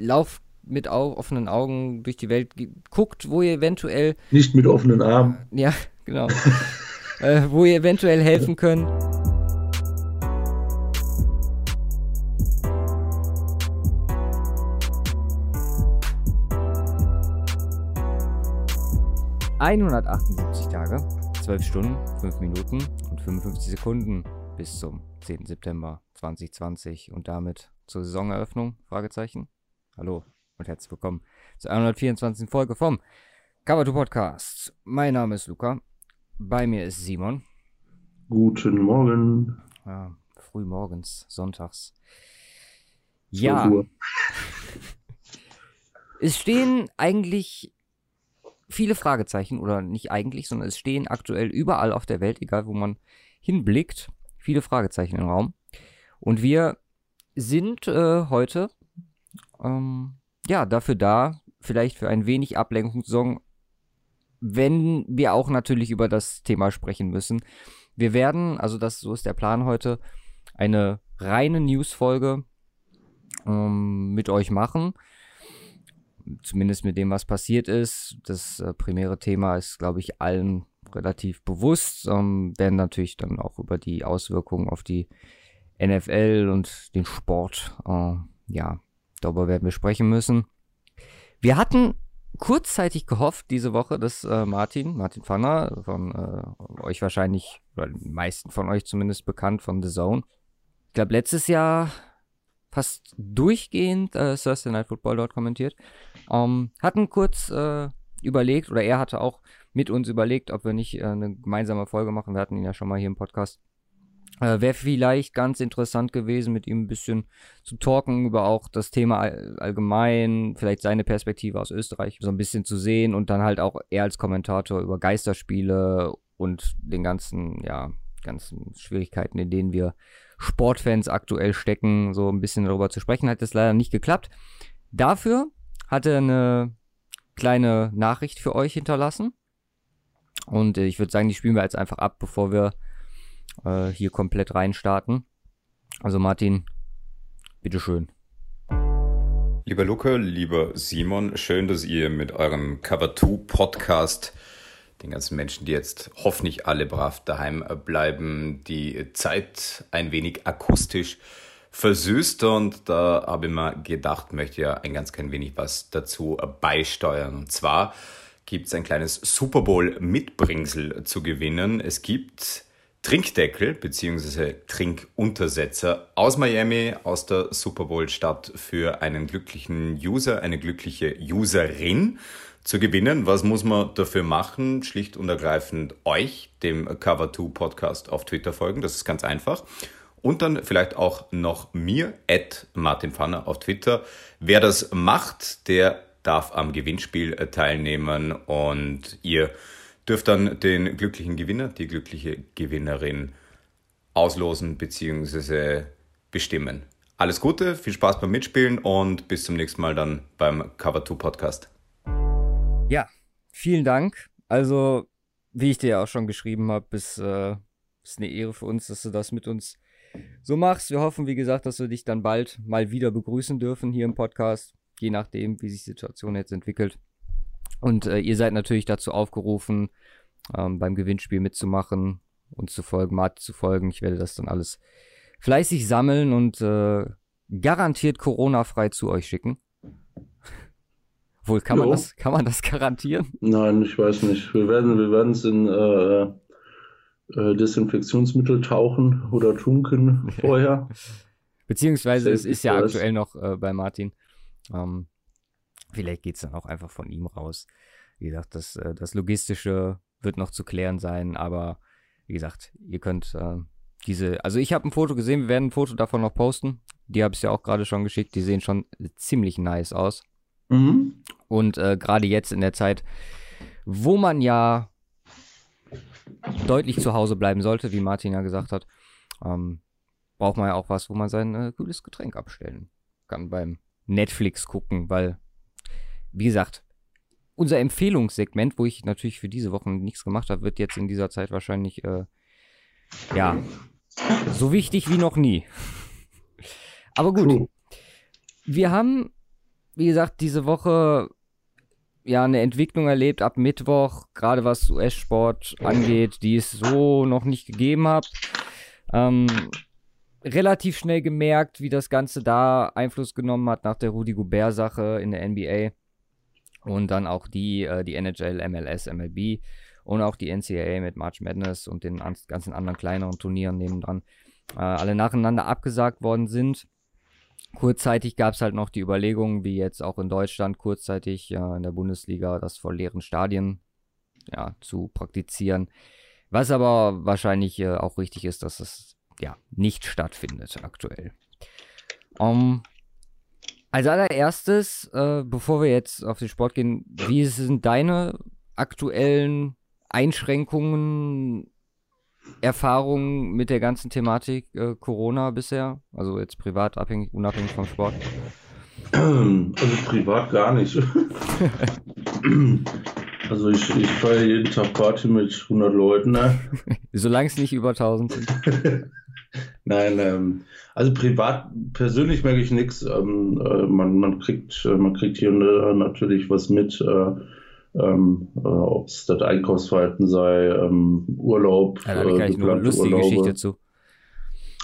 lauft mit au offenen Augen durch die Welt, guckt, wo ihr eventuell. Nicht mit offenen Armen. Ja, genau. äh, wo ihr eventuell helfen könnt. ...178 Tage, 12 Stunden, 5 Minuten und 55 Sekunden bis zum 10. September 2020 und damit zur Saisoneröffnung? Fragezeichen. Hallo und herzlich willkommen zur 124. Folge vom Cover 2 Podcast. Mein Name ist Luca. Bei mir ist Simon. Guten Morgen. Ja, früh morgens, sonntags. Ja. es stehen eigentlich viele Fragezeichen, oder nicht eigentlich, sondern es stehen aktuell überall auf der Welt, egal wo man hinblickt, viele Fragezeichen im Raum. Und wir sind äh, heute ähm, ja dafür da, vielleicht für ein wenig Ablenkungssong, wenn wir auch natürlich über das Thema sprechen müssen. Wir werden, also das so ist der Plan heute, eine reine News-Folge ähm, mit euch machen. Zumindest mit dem, was passiert ist. Das äh, primäre Thema ist, glaube ich, allen relativ bewusst. Ähm, werden natürlich dann auch über die Auswirkungen auf die NFL und den Sport, äh, ja, darüber werden wir sprechen müssen. Wir hatten kurzzeitig gehofft diese Woche, dass äh, Martin, Martin Pfanner, von äh, euch wahrscheinlich, oder den meisten von euch zumindest bekannt von The Zone, ich glaube letztes Jahr fast durchgehend äh, Thursday Night Football dort kommentiert, ähm, hatten kurz äh, überlegt, oder er hatte auch mit uns überlegt, ob wir nicht äh, eine gemeinsame Folge machen. Wir hatten ihn ja schon mal hier im Podcast äh, Wäre vielleicht ganz interessant gewesen, mit ihm ein bisschen zu talken über auch das Thema all allgemein, vielleicht seine Perspektive aus Österreich so ein bisschen zu sehen und dann halt auch er als Kommentator über Geisterspiele und den ganzen, ja, ganzen Schwierigkeiten, in denen wir Sportfans aktuell stecken, so ein bisschen darüber zu sprechen, hat das leider nicht geklappt. Dafür hat er eine kleine Nachricht für euch hinterlassen. Und äh, ich würde sagen, die spielen wir jetzt einfach ab, bevor wir äh, hier komplett reinstarten. Also Martin, bitteschön. Lieber Luca, lieber Simon, schön, dass ihr mit eurem Cover 2 Podcast den ganzen Menschen, die jetzt hoffentlich alle brav daheim bleiben, die Zeit ein wenig akustisch versüßt und da habe ich mir gedacht, möchte ja ein ganz klein wenig was dazu beisteuern. Und zwar gibt es ein kleines Super Bowl Mitbringsel zu gewinnen. Es gibt Trinkdeckel bzw. Trinkuntersetzer aus Miami, aus der Super Bowl-Stadt für einen glücklichen User, eine glückliche Userin zu gewinnen. Was muss man dafür machen? Schlicht und ergreifend euch, dem Cover2 Podcast auf Twitter folgen. Das ist ganz einfach. Und dann vielleicht auch noch mir, at Martin Pfanner auf Twitter. Wer das macht, der darf am Gewinnspiel teilnehmen und ihr dürft dann den glücklichen Gewinner, die glückliche Gewinnerin auslosen bzw. bestimmen. Alles Gute, viel Spaß beim Mitspielen und bis zum nächsten Mal dann beim Cover 2 Podcast. Ja, vielen Dank. Also, wie ich dir ja auch schon geschrieben habe, ist, äh, ist eine Ehre für uns, dass du das mit uns so machst. Wir hoffen, wie gesagt, dass wir dich dann bald mal wieder begrüßen dürfen hier im Podcast, je nachdem, wie sich die Situation jetzt entwickelt. Und äh, ihr seid natürlich dazu aufgerufen, ähm, beim Gewinnspiel mitzumachen und zu folgen, Martin zu folgen. Ich werde das dann alles fleißig sammeln und äh, garantiert Corona-frei zu euch schicken. Wohl, kann man, das, kann man das garantieren? Nein, ich weiß nicht. Wir werden wir werden es in äh, äh, Desinfektionsmittel tauchen oder tunken vorher. Beziehungsweise es ist ja aktuell noch äh, bei Martin. Ähm, Vielleicht geht es dann auch einfach von ihm raus. Wie gesagt, das, äh, das Logistische wird noch zu klären sein, aber wie gesagt, ihr könnt äh, diese, also ich habe ein Foto gesehen, wir werden ein Foto davon noch posten. Die habe ich ja auch gerade schon geschickt, die sehen schon ziemlich nice aus. Mhm. Und äh, gerade jetzt in der Zeit, wo man ja deutlich zu Hause bleiben sollte, wie Martin ja gesagt hat, ähm, braucht man ja auch was, wo man sein äh, kühles Getränk abstellen kann beim Netflix gucken, weil wie gesagt, unser Empfehlungssegment, wo ich natürlich für diese Woche nichts gemacht habe, wird jetzt in dieser Zeit wahrscheinlich, äh, ja, so wichtig wie noch nie. Aber gut. Wir haben wie gesagt, diese Woche ja eine Entwicklung erlebt ab Mittwoch, gerade was US-Sport angeht, die es so noch nicht gegeben hat. Ähm, relativ schnell gemerkt, wie das Ganze da Einfluss genommen hat nach der Rudy Gobert-Sache in der NBA. Und dann auch die, äh, die NHL, MLS, MLB und auch die NCAA mit March Madness und den ganzen anderen kleineren Turnieren nebendran äh, alle nacheinander abgesagt worden sind. Kurzzeitig gab es halt noch die Überlegung, wie jetzt auch in Deutschland kurzzeitig äh, in der Bundesliga das vor leeren Stadien ja, zu praktizieren. Was aber wahrscheinlich äh, auch richtig ist, dass es ja nicht stattfindet aktuell. Um, als allererstes, äh, bevor wir jetzt auf den Sport gehen, wie sind deine aktuellen Einschränkungen, Erfahrungen mit der ganzen Thematik äh, Corona bisher? Also jetzt privat, abhängig, unabhängig vom Sport? Also privat gar nicht. also ich, ich feiere jeden Tag Party mit 100 Leuten. Ne? Solange es nicht über 1000 sind. Nein, ähm, also privat, persönlich merke ich nichts. Ähm, äh, man, man, kriegt, äh, man kriegt hier natürlich was mit. Äh, ähm, äh, ob es das Einkaufsverhalten sei, ähm, Urlaub, ja, da äh, geplante eine lustige Urlaube, Geschichte zu.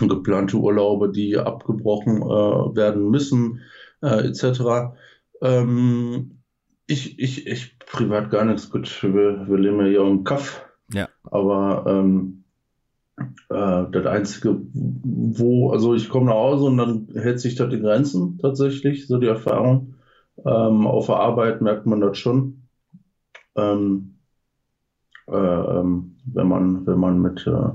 geplante Urlaube, die abgebrochen äh, werden müssen, etc. Ähm, ich, ich, ich privat gar nichts. Gut, wir, wir leben ja hier im Kaff. Ja. Aber ähm, äh, das Einzige, wo, also ich komme nach Hause und dann hält sich das die Grenzen tatsächlich, so die Erfahrung. Ähm, auf der Arbeit merkt man das schon ähm, äh, ähm, wenn man wenn man mit äh,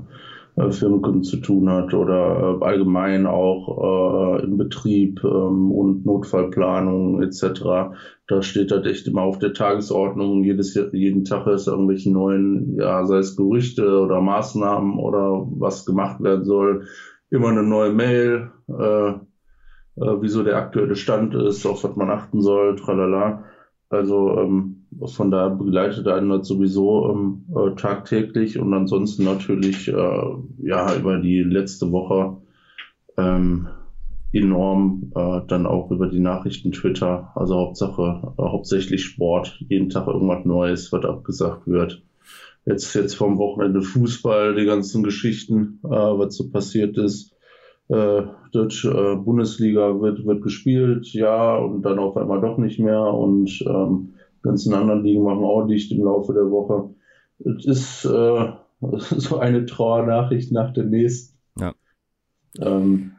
Firmenkunden zu tun hat oder äh, allgemein auch äh, im Betrieb ähm, und Notfallplanung etc. Da steht das echt immer auf der Tagesordnung. Jedes jeden Tag ist irgendwelche neuen, ja, sei es Gerüchte oder Maßnahmen oder was gemacht werden soll, immer eine neue Mail, äh, äh, wieso der aktuelle Stand ist, auf was man achten soll, tralala. Also ähm, von daher begleitet einen das sowieso ähm, äh, tagtäglich und ansonsten natürlich äh, ja über die letzte Woche ähm, enorm äh, dann auch über die Nachrichten Twitter, also Hauptsache äh, hauptsächlich Sport, jeden Tag irgendwas Neues, was abgesagt wird. Jetzt jetzt vom Wochenende Fußball, die ganzen Geschichten, äh, was so passiert ist. Äh, Deutsche äh, Bundesliga wird wird gespielt, ja, und dann auf einmal doch nicht mehr und ähm, ganzen anderen Ligen machen auch dicht im Laufe der Woche. Es ist äh, so eine Trauernachricht nach der nächsten. Ja. Ähm,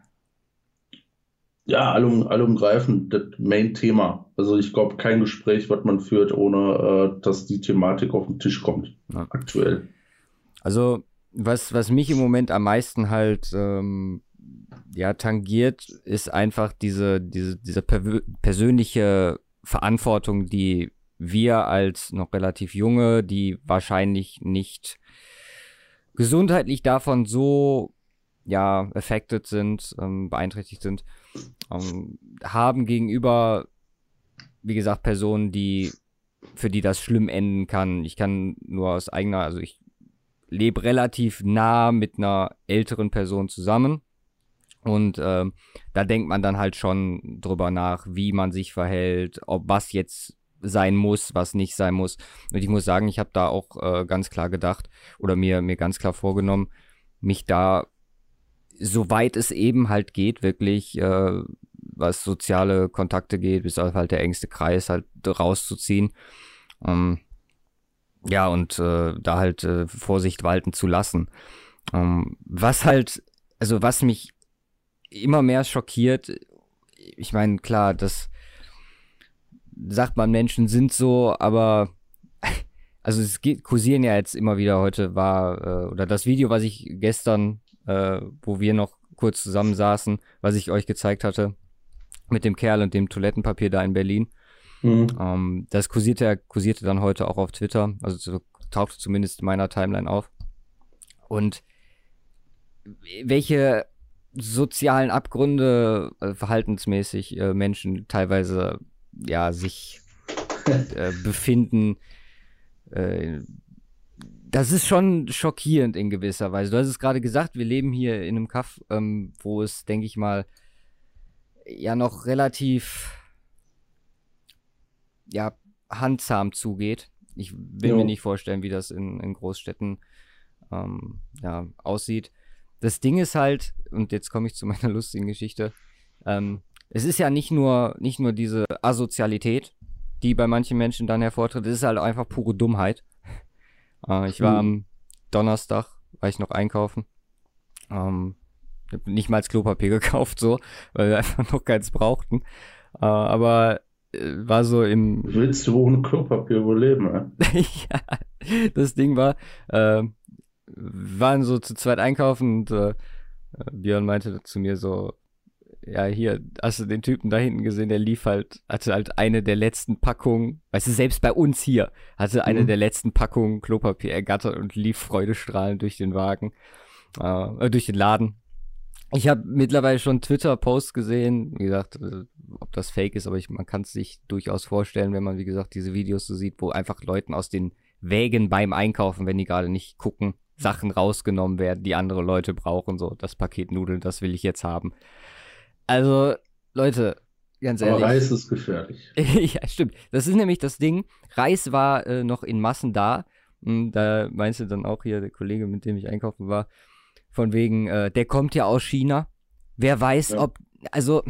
ja, allum, allumgreifend das Main-Thema. Also ich glaube, kein Gespräch, was man führt, ohne äh, dass die Thematik auf den Tisch kommt. Ja. Aktuell. Also was, was mich im Moment am meisten halt ähm, ja, tangiert, ist einfach diese, diese, diese persönliche Verantwortung, die wir als noch relativ junge, die wahrscheinlich nicht gesundheitlich davon so ja affected sind, ähm, beeinträchtigt sind, ähm, haben gegenüber, wie gesagt, Personen, die für die das schlimm enden kann. Ich kann nur aus eigener, also ich lebe relativ nah mit einer älteren Person zusammen. Und äh, da denkt man dann halt schon drüber nach, wie man sich verhält, ob was jetzt sein muss, was nicht sein muss. Und ich muss sagen, ich habe da auch äh, ganz klar gedacht oder mir, mir ganz klar vorgenommen, mich da, soweit es eben halt geht, wirklich, äh, was soziale Kontakte geht, bis auf halt der engste Kreis halt rauszuziehen. Ähm, ja, und äh, da halt äh, Vorsicht walten zu lassen. Ähm, was halt, also was mich immer mehr schockiert, ich meine, klar, das sagt man, Menschen sind so, aber also es geht, kursieren ja jetzt immer wieder heute war, äh, oder das Video, was ich gestern, äh, wo wir noch kurz zusammen saßen, was ich euch gezeigt hatte, mit dem Kerl und dem Toilettenpapier da in Berlin. Mhm. Ähm, das kursierte, kursierte dann heute auch auf Twitter, also so, tauchte zumindest in meiner Timeline auf. Und welche sozialen Abgründe äh, verhaltensmäßig äh, Menschen teilweise ja, sich äh, befinden. Äh, das ist schon schockierend in gewisser Weise. Du hast es gerade gesagt, wir leben hier in einem Kaff, ähm, wo es, denke ich mal, ja noch relativ ja, handzahm zugeht. Ich will Jo. mir nicht vorstellen, wie das in, in Großstädten ähm, ja, aussieht. Das Ding ist halt, und jetzt komme ich zu meiner lustigen Geschichte, ähm, es ist ja nicht nur, nicht nur diese Asozialität, die bei manchen Menschen dann hervortritt, es ist halt einfach pure Dummheit. Äh, ich war Mhm. am Donnerstag, war ich noch einkaufen. Ähm, nicht mal als Klopapier gekauft, so, weil wir einfach noch keins brauchten. Äh, aber äh, war so im, Willst du ohne Klopapier wohl leben, ne? ja, das Ding war, äh, waren so zu zweit einkaufen und äh, Björn meinte zu mir so, ja, hier, hast du den Typen da hinten gesehen, der lief halt, hatte halt eine der letzten Packungen, weißt du, selbst bei uns hier, hatte eine Mhm. der letzten Packungen Klopapier ergattert und lief freudestrahlend durch den Wagen, äh, äh, durch den Laden. Ich habe mittlerweile schon Twitter-Posts gesehen, wie gesagt, äh, ob das fake ist, aber ich, man kann es sich durchaus vorstellen, wenn man, wie gesagt, diese Videos so sieht, wo einfach Leuten aus den Wägen beim Einkaufen, wenn die gerade nicht gucken, Sachen rausgenommen werden, die andere Leute brauchen, so das Paket Nudeln, das will ich jetzt haben. Also, Leute, ganz Aber ehrlich. Reis ist gefährlich. ja, stimmt. Das ist nämlich das Ding. Reis war äh, noch in Massen da. Und da meinst du dann auch hier, der Kollege, mit dem ich einkaufen war, von wegen, äh, der kommt ja aus China. Wer weiß, Ja. ob, also,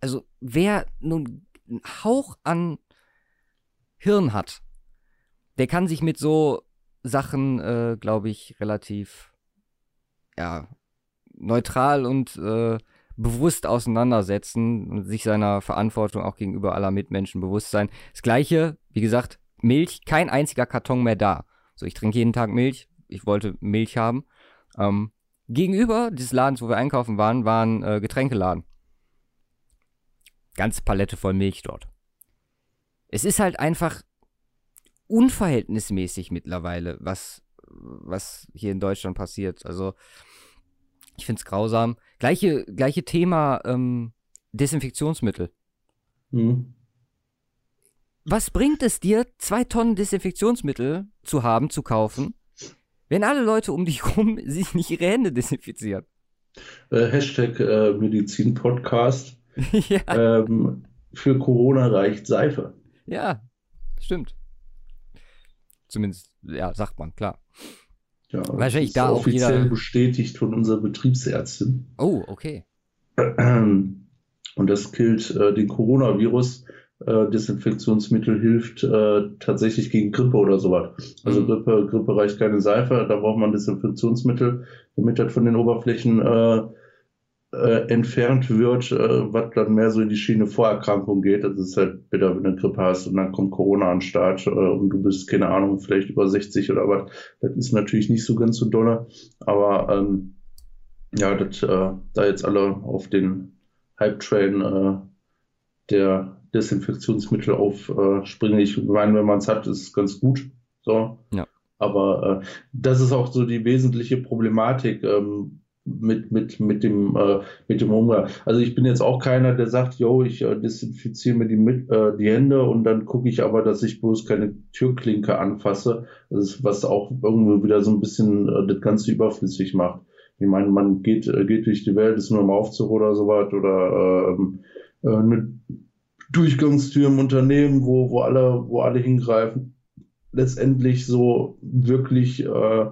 also, wer nun einen Hauch an Hirn hat, der kann sich mit so Sachen, äh, glaube ich, relativ, ja, neutral und äh, bewusst auseinandersetzen und sich seiner Verantwortung auch gegenüber aller Mitmenschen bewusst sein. Das gleiche, wie gesagt, Milch, kein einziger Karton mehr da. So, ich trinke jeden Tag Milch. Ich wollte Milch haben. Ähm, gegenüber des Ladens, wo wir einkaufen waren, war ein äh, Getränkeladen. Ganze Palette voll Milch dort. Es ist halt einfach unverhältnismäßig mittlerweile, was, was hier in Deutschland passiert. Also, ich find's grausam. Gleiche, gleiche Thema ähm, Desinfektionsmittel. Hm. Was bringt es dir, zwei Tonnen Desinfektionsmittel zu haben, zu kaufen, wenn alle Leute um dich rum sich nicht ihre Hände desinfizieren? Äh, Hashtag äh, Medizin-Podcast. ja, Ähm, für Corona reicht Seife. ja, stimmt. Zumindest, ja, sagt man, klar. Ja, Wahrscheinlich das ist da auch offiziell jeder- bestätigt von unserer Betriebsärztin. Oh, okay. Und das killt äh, den Coronavirus. Äh, Desinfektionsmittel hilft äh, tatsächlich gegen Grippe oder sowas. Also Mhm. Grippe, Grippe reicht keine Seife, da braucht man Desinfektionsmittel, damit das von den Oberflächen äh, entfernt wird, äh, was dann mehr so in die Schiene Vorerkrankung geht. Das ist halt bitter, wenn du eine Grippe hast und dann kommt Corona an den Start äh, und du bist, keine Ahnung, vielleicht über 60 oder was. Das ist natürlich nicht so ganz so dolle, aber ähm, ja, das, äh, da jetzt alle auf den Hype-Train äh, der Desinfektionsmittel aufspringen. Ich meine, wenn man es hat, ist es ganz gut. So. Ja. Aber das ist auch so die wesentliche Problematik ähm, mit, mit, mit, dem, äh, mit dem Umgang. Also ich bin jetzt auch keiner, der sagt, yo, ich äh, desinfiziere mir die, mit, äh, die Hände und dann gucke ich aber, dass ich bloß keine Türklinke anfasse. Das ist, was auch irgendwo wieder so ein bisschen äh, das Ganze überflüssig macht. Ich meine, man geht, äh, geht durch die Welt, ist nur im Aufzug oder sowas oder ähm, äh, eine Durchgangstür im Unternehmen, wo, wo alle, wo alle hingreifen. Letztendlich so wirklich, äh,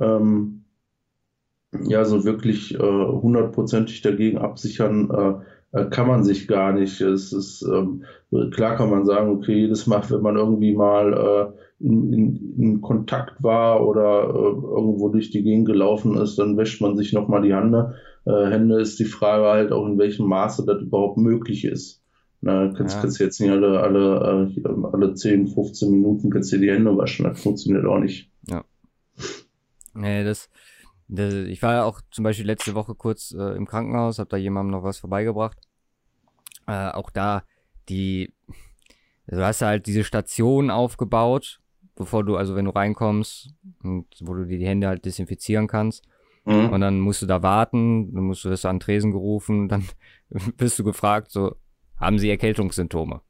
ähm, ja, so wirklich äh, hundertprozentig dagegen absichern, äh, äh, kann man sich gar nicht. Es ist, ähm, klar kann man sagen, okay, jedes Mal, wenn man irgendwie mal äh, in, in, in Kontakt war oder äh, irgendwo durch die Gegend gelaufen ist, dann wäscht man sich nochmal die Hände. Äh, Hände ist die Frage halt auch, in welchem Maße das überhaupt möglich ist. Na, kannst, Ja. kannst du jetzt nicht alle, alle, alle 10, 15 Minuten kannst du die Hände waschen. Das funktioniert auch nicht. Nee, das, das, ich war ja auch zum Beispiel letzte Woche kurz äh, im Krankenhaus, hab da jemandem noch was vorbeigebracht. Äh, auch da, die, du hast halt diese Station aufgebaut, bevor du, also wenn du reinkommst, und wo du dir die Hände halt desinfizieren kannst. Mhm. Und dann musst du da warten, dann musst du das an Tresen gerufen, dann wirst du gefragt, so, haben sie Erkältungssymptome?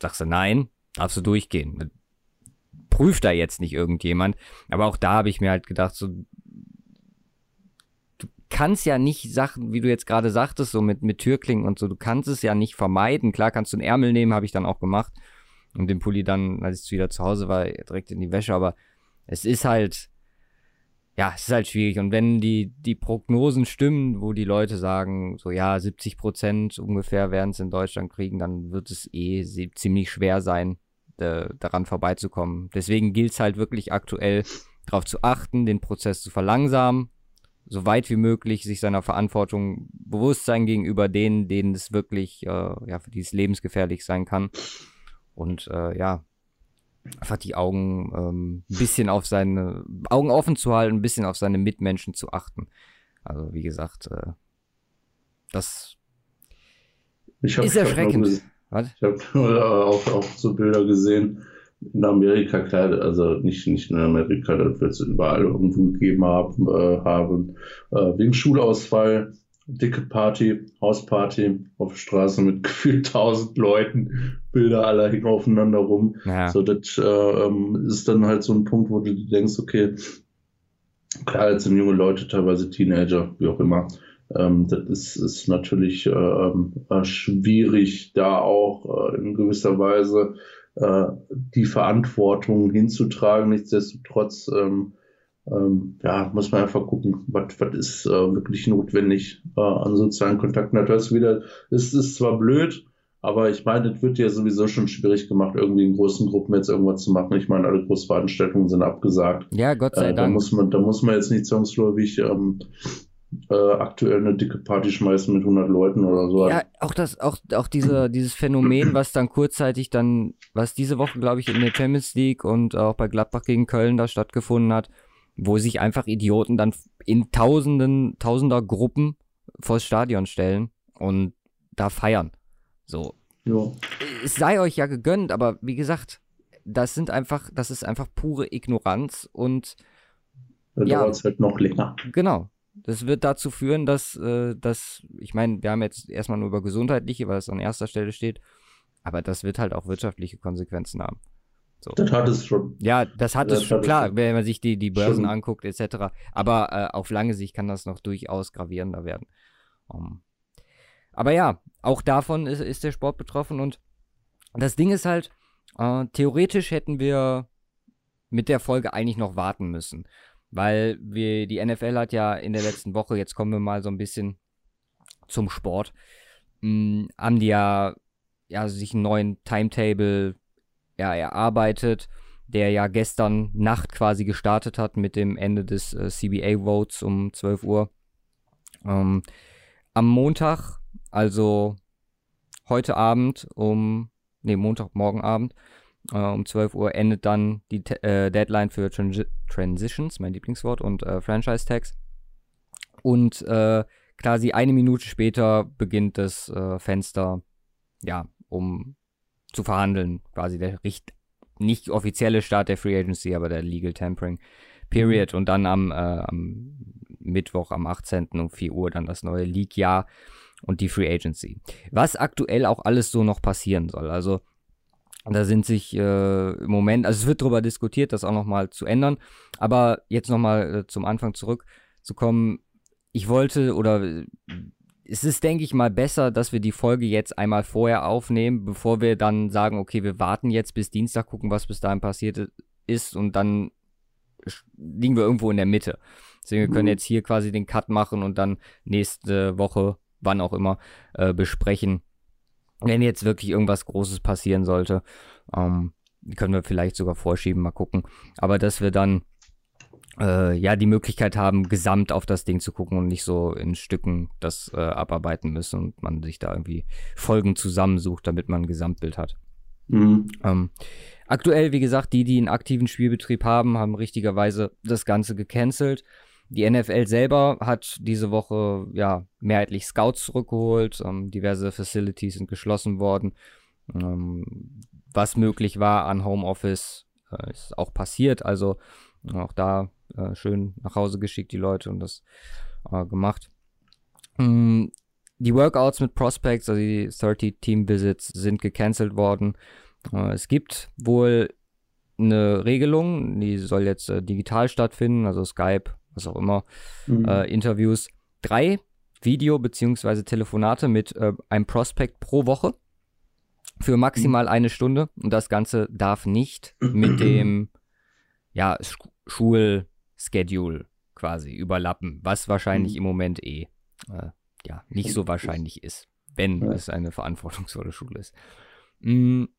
Sagst du nein, darfst du durchgehen. Prüft da jetzt nicht irgendjemand. Aber auch da habe ich mir halt gedacht, so, kannst ja nicht Sachen, wie du jetzt gerade sagtest, so mit, mit Türklingen und so, du kannst es ja nicht vermeiden. Klar kannst du einen Ärmel nehmen, habe ich dann auch gemacht. Und den Pulli dann, als ich wieder zu Hause war, direkt in die Wäsche. Aber es ist halt, ja, es ist halt schwierig. Und wenn die, die Prognosen stimmen, wo die Leute sagen, so ja, 70 Prozent ungefähr werden es in Deutschland kriegen, dann wird es eh ziemlich schwer sein, äh, daran vorbeizukommen. Deswegen gilt es halt wirklich aktuell darauf zu achten, den Prozess zu verlangsamen, so weit wie möglich sich seiner Verantwortung bewusst sein gegenüber denen, denen es wirklich, äh, ja, für die es lebensgefährlich sein kann. Und äh, ja, einfach die Augen ähm, ein bisschen auf seine, Augen offen zu halten, ein bisschen auf seine Mitmenschen zu achten. Also wie gesagt, äh, das hab, ist erschreckend. Ich habe hab auch, auch so Bilder gesehen, in Amerika, klar, also nicht, nicht in Amerika, das wird es überall irgendwo gegeben haben, äh, haben. Äh, wegen Schulausfall, dicke Party, Hausparty auf der Straße mit gefühlt tausend Leuten, Bilder aller hängen aufeinander rum. Ja. So, das äh, ähm, ist dann halt so ein Punkt, wo du denkst, okay, klar, jetzt sind junge Leute, teilweise Teenager, wie auch immer. Ähm, das ist, ist natürlich äh, ähm, äh, schwierig, da auch äh, in gewisser Weise äh, die Verantwortung hinzutragen. Nichtsdestotrotz ähm, ähm, ja, muss man einfach gucken, was ist äh, wirklich notwendig äh, an sozialen Kontakten. Das wieder, es ist zwar blöd, aber ich meine, es wird ja sowieso schon schwierig gemacht, irgendwie in großen Gruppen jetzt irgendwas zu machen. Ich meine, alle Großveranstaltungen sind abgesagt. Ja, Gott sei äh, Dank. Da muss man, da muss man jetzt nicht zwangsläufig ähm, äh, aktuell eine dicke Party schmeißen mit 100 Leuten oder so. Ja, auch das, auch, auch diese, dieses Phänomen, was dann kurzzeitig dann, was diese Woche, glaube ich, in der Champions League und auch bei Gladbach gegen Köln da stattgefunden hat, wo sich einfach Idioten dann in Tausenden, Tausender Gruppen vors Stadion stellen und da feiern. So. Ja. Es sei euch ja gegönnt, aber wie gesagt, das sind einfach, das ist einfach pure Ignoranz und dann ja, dauert es halt noch länger. Genau. Das wird dazu führen, dass, äh, dass ich meine, wir haben jetzt erstmal nur über gesundheitliche, weil es an erster Stelle steht, aber das wird halt auch wirtschaftliche Konsequenzen haben. So. Das hat es schon. Ja, das hat das es schon, klar, wenn man sich die, die Börsen schon. anguckt, etc. Aber äh, auf lange Sicht kann das noch durchaus gravierender werden. Um, aber ja, auch davon ist, ist der Sport betroffen und das Ding ist halt, äh, theoretisch hätten wir mit der Folge eigentlich noch warten müssen. Weil wir, die NFL hat ja in der letzten Woche, jetzt kommen wir mal so ein bisschen zum Sport, mh, hm, haben die ja, ja sich einen neuen Timetable ja, erarbeitet, der ja gestern Nacht quasi gestartet hat mit dem Ende des äh, CBA-Votes um 12 Uhr. Ähm, am Montag, also heute Abend um, nee, Montagmorgen Abend, um 12 Uhr endet dann die äh, Deadline für Transi Transitions, mein Lieblingswort, und äh, Franchise-Tags. Und äh, quasi eine Minute später beginnt das äh, Fenster, ja, um zu verhandeln. Quasi der Richt nicht offizielle Start der Free Agency, aber der Legal Tampering Period. Und dann am, äh, am Mittwoch, am 18. um 4 Uhr dann das neue League-Jahr und die Free Agency. Was aktuell auch alles so noch passieren soll. Also da sind sich äh, im Moment, also es wird darüber diskutiert, das auch nochmal zu ändern. Aber jetzt nochmal äh, zum Anfang zurückzukommen. Ich wollte oder äh, es ist, denke ich mal, besser, dass wir die Folge jetzt einmal vorher aufnehmen, bevor wir dann sagen, okay, wir warten jetzt bis Dienstag, gucken, was bis dahin passiert ist und dann liegen wir irgendwo in der Mitte. Deswegen, wir können mhm. jetzt hier quasi den Cut machen und dann nächste Woche, wann auch immer, äh, besprechen, wenn jetzt wirklich irgendwas Großes passieren sollte, ähm, können wir vielleicht sogar vorschieben, mal gucken. Aber dass wir dann äh, ja die Möglichkeit haben, gesamt auf das Ding zu gucken und nicht so in Stücken das äh, abarbeiten müssen und man sich da irgendwie Folgen zusammensucht, damit man ein Gesamtbild hat. Mhm. Ähm, aktuell, wie gesagt, die, die einen aktiven Spielbetrieb haben, haben richtigerweise das Ganze gecancelt. Die NFL selber hat diese Woche ja mehrheitlich Scouts zurückgeholt. Ähm, diverse Facilities sind geschlossen worden. Ähm, was möglich war an Homeoffice äh, ist auch passiert. Also auch da äh, schön nach Hause geschickt, die Leute, und das äh, gemacht. Ähm, die Workouts mit Prospects, also die 30 Team Visits, sind gecancelt worden. Äh, es gibt wohl eine Regelung, die soll jetzt äh, digital stattfinden, also Skype was auch immer, mhm. äh, Interviews. drei Video- bzw. Telefonate mit äh, einem Prospect pro Woche für maximal eine Stunde. Und das Ganze darf nicht mit dem ja, Sch Schulschedule quasi überlappen, was wahrscheinlich im Moment eh äh, ja, nicht so wahrscheinlich ist, wenn ja. es eine verantwortungsvolle Schule ist. Mhm.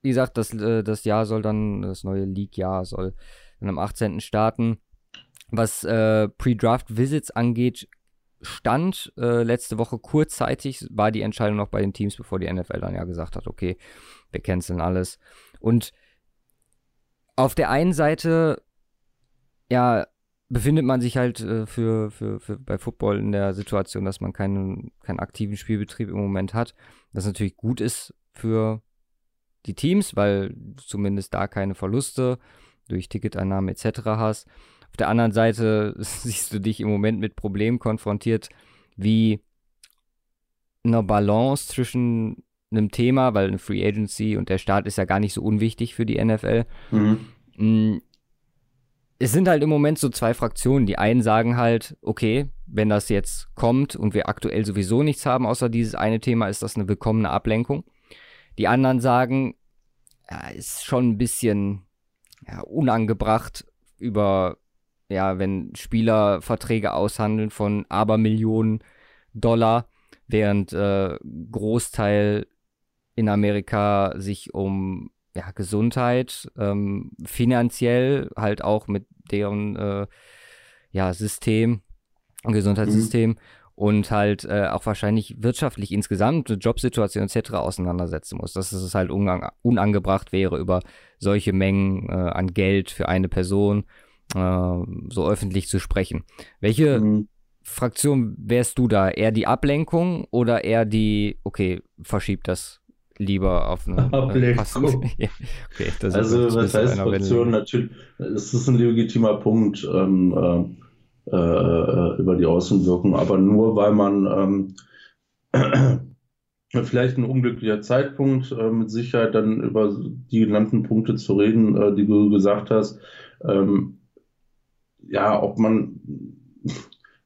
Wie gesagt, das, äh, das Jahr soll dann, das neue League-Jahr soll dann am 18. starten. Was äh, Pre-Draft-Visits angeht, stand äh, letzte Woche kurzzeitig, war die Entscheidung noch bei den Teams, bevor die NFL dann ja gesagt hat, okay, wir canceln alles. Und auf der einen Seite, ja, befindet man sich halt äh, für, für, für bei Football in der Situation, dass man keinen, keinen aktiven Spielbetrieb im Moment hat. Das natürlich gut ist für die Teams, weil zumindest da keine Verluste durch Ticketeinnahmen etc. hast. Auf der anderen Seite siehst du dich im Moment mit Problemen konfrontiert, wie einer Balance zwischen einem Thema, weil eine Free Agency und der Start ist ja gar nicht so unwichtig für die NFL. Mhm. Mm, es sind halt im Moment so zwei Fraktionen. Die einen sagen halt, okay, wenn das jetzt kommt und wir aktuell sowieso nichts haben, außer dieses eine Thema, ist das eine willkommene Ablenkung. Die anderen sagen, ja, ist schon ein bisschen ja, unangebracht über, ja, wenn Spieler Verträge aushandeln von Abermillionen Dollar, während äh, Großteil in Amerika sich um ja, Gesundheit, ähm, finanziell halt auch mit deren äh, ja, System, Gesundheitssystem mhm. und halt äh, auch wahrscheinlich wirtschaftlich insgesamt eine Jobsituation etc. auseinandersetzen muss. Dass es halt unangebracht wäre, über solche Mengen äh, an Geld für eine Person äh, so öffentlich zu sprechen. Welche mhm. Fraktion wärst du da? Eher die Ablenkung oder eher die, okay, verschiebt das lieber auf eine Ablenkung. okay, also, was heißt Fraktion? Natürlich, es ist ein legitimer Punkt ähm, äh, äh, über die Außenwirkung, aber nur weil man ähm, vielleicht ein unglücklicher Zeitpunkt, äh, mit Sicherheit dann über die genannten Punkte zu reden, äh, die du gesagt hast. Ähm, ja, ob man,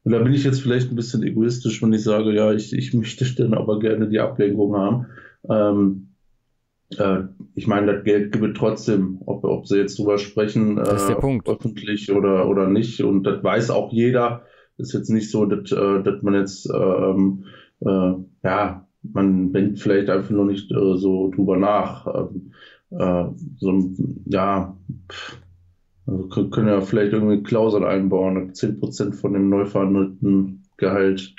und da bin ich jetzt vielleicht ein bisschen egoistisch, wenn ich sage, ja, ich, ich möchte dann aber gerne die Ablenkung haben. Ähm, äh, ich meine, das Geld gibt trotzdem, ob, ob sie jetzt drüber sprechen, äh, öffentlich oder, oder nicht. Und das weiß auch jeder. Ist jetzt nicht so, dass, äh, dass man jetzt, ähm, äh, ja, man denkt vielleicht einfach nur nicht äh, so drüber nach. Ähm, äh, so, ja, also können ja vielleicht irgendwie Klauseln einbauen, 10% von dem neu verhandelten Gehalt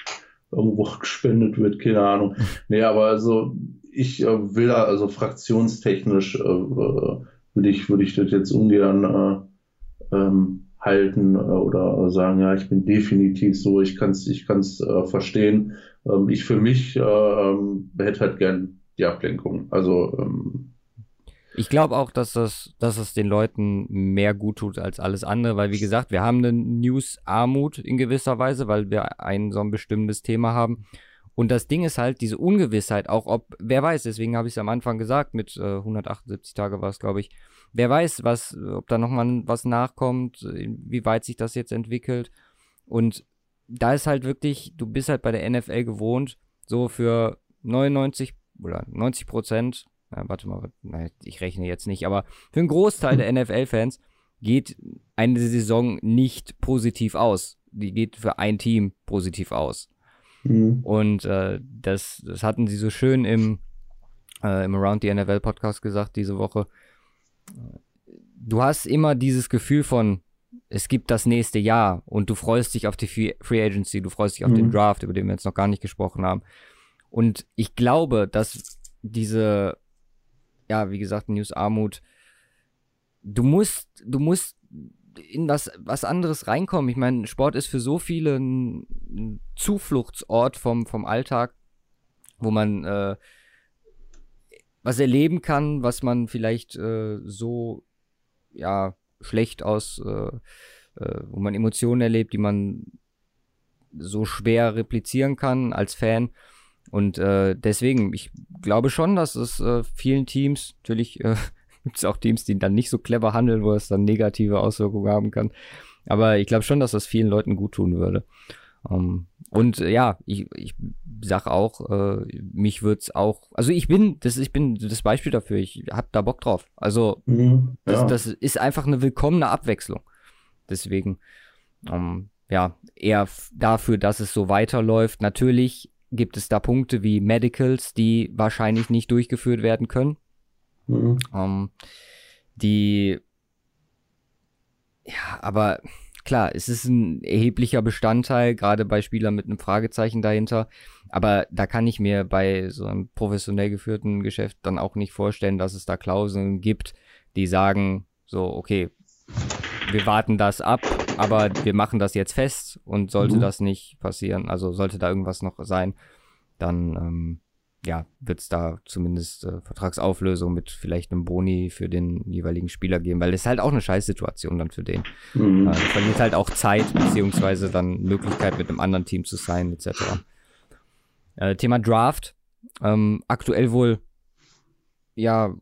irgendwo gespendet wird, keine Ahnung. Nee, aber also ich äh, will da, also fraktionstechnisch äh, äh, würde ich, würde ich das jetzt ungern äh, ähm, halten äh, oder sagen, ja, ich bin definitiv so, ich kann es ich kann's, äh, verstehen. Ähm, ich für mich äh, ähm, hätte halt gern die Ablenkung. Also ähm, ich glaube auch, dass das, dass es den Leuten mehr gut tut als alles andere, weil wie gesagt, wir haben eine News-Armut in gewisser Weise, weil wir ein so ein bestimmtes Thema haben. Und das Ding ist halt diese Ungewissheit, auch ob, wer weiß, deswegen habe ich es am Anfang gesagt, mit äh, 178 Tage war es, glaube ich, wer weiß, was, ob da nochmal was nachkommt, wie weit sich das jetzt entwickelt. Und da ist halt wirklich, du bist halt bei der NFL gewohnt, so für 99 oder 90 Prozent, na, warte mal, na, ich rechne jetzt nicht, aber für einen Großteil der NFL-Fans geht eine Saison nicht positiv aus. Die geht für ein Team positiv aus. Mhm. Und äh, das, das hatten sie so schön im, äh, im Around the NFL Podcast gesagt diese Woche. Du hast immer dieses Gefühl von, es gibt das nächste Jahr und du freust dich auf die Free Agency, du freust dich auf mhm. den Draft, über den wir jetzt noch gar nicht gesprochen haben. Und ich glaube, dass diese, ja, wie gesagt, News Armut, du musst, du musst in was, was anderes reinkommen. Ich meine, Sport ist für so viele ein, ein Zufluchtsort vom, vom Alltag, wo man äh, was erleben kann, was man vielleicht äh, so ja schlecht aus, äh, äh, wo man Emotionen erlebt, die man so schwer replizieren kann als Fan. Und äh, deswegen, ich glaube schon, dass es äh, vielen Teams natürlich äh, gibt es auch Teams, die dann nicht so clever handeln, wo es dann negative Auswirkungen haben kann. Aber ich glaube schon, dass das vielen Leuten gut tun würde. Ähm, und äh, ja, ich, ich sag auch, äh, mich wird's auch, also ich bin, das, ich bin das Beispiel dafür, ich hab da Bock drauf. Also Mhm, das, ja. das ist einfach eine willkommene Abwechslung. Deswegen, ähm, ja, eher dafür, dass es so weiterläuft. Natürlich gibt es da Punkte wie Medicals, die wahrscheinlich nicht durchgeführt werden können. Mhm. Ähm, die, ja, aber klar, es ist ein erheblicher Bestandteil, gerade bei Spielern mit einem Fragezeichen dahinter. Aber da kann ich mir bei so einem professionell geführten Geschäft dann auch nicht vorstellen, dass es da Klauseln gibt, die sagen, so, okay, wir warten das ab, aber wir machen das jetzt fest und sollte Mhm. das nicht passieren, also sollte da irgendwas noch sein, dann ähm, ja, wird es da zumindest äh, Vertragsauflösung mit vielleicht einem Boni für den jeweiligen Spieler geben, weil ist halt auch eine Scheißsituation dann für den. Mhm. Äh, er verliert halt auch Zeit, beziehungsweise dann Möglichkeit mit einem anderen Team zu sein, etc. Äh, Thema Draft. Ähm, aktuell wohl, ja,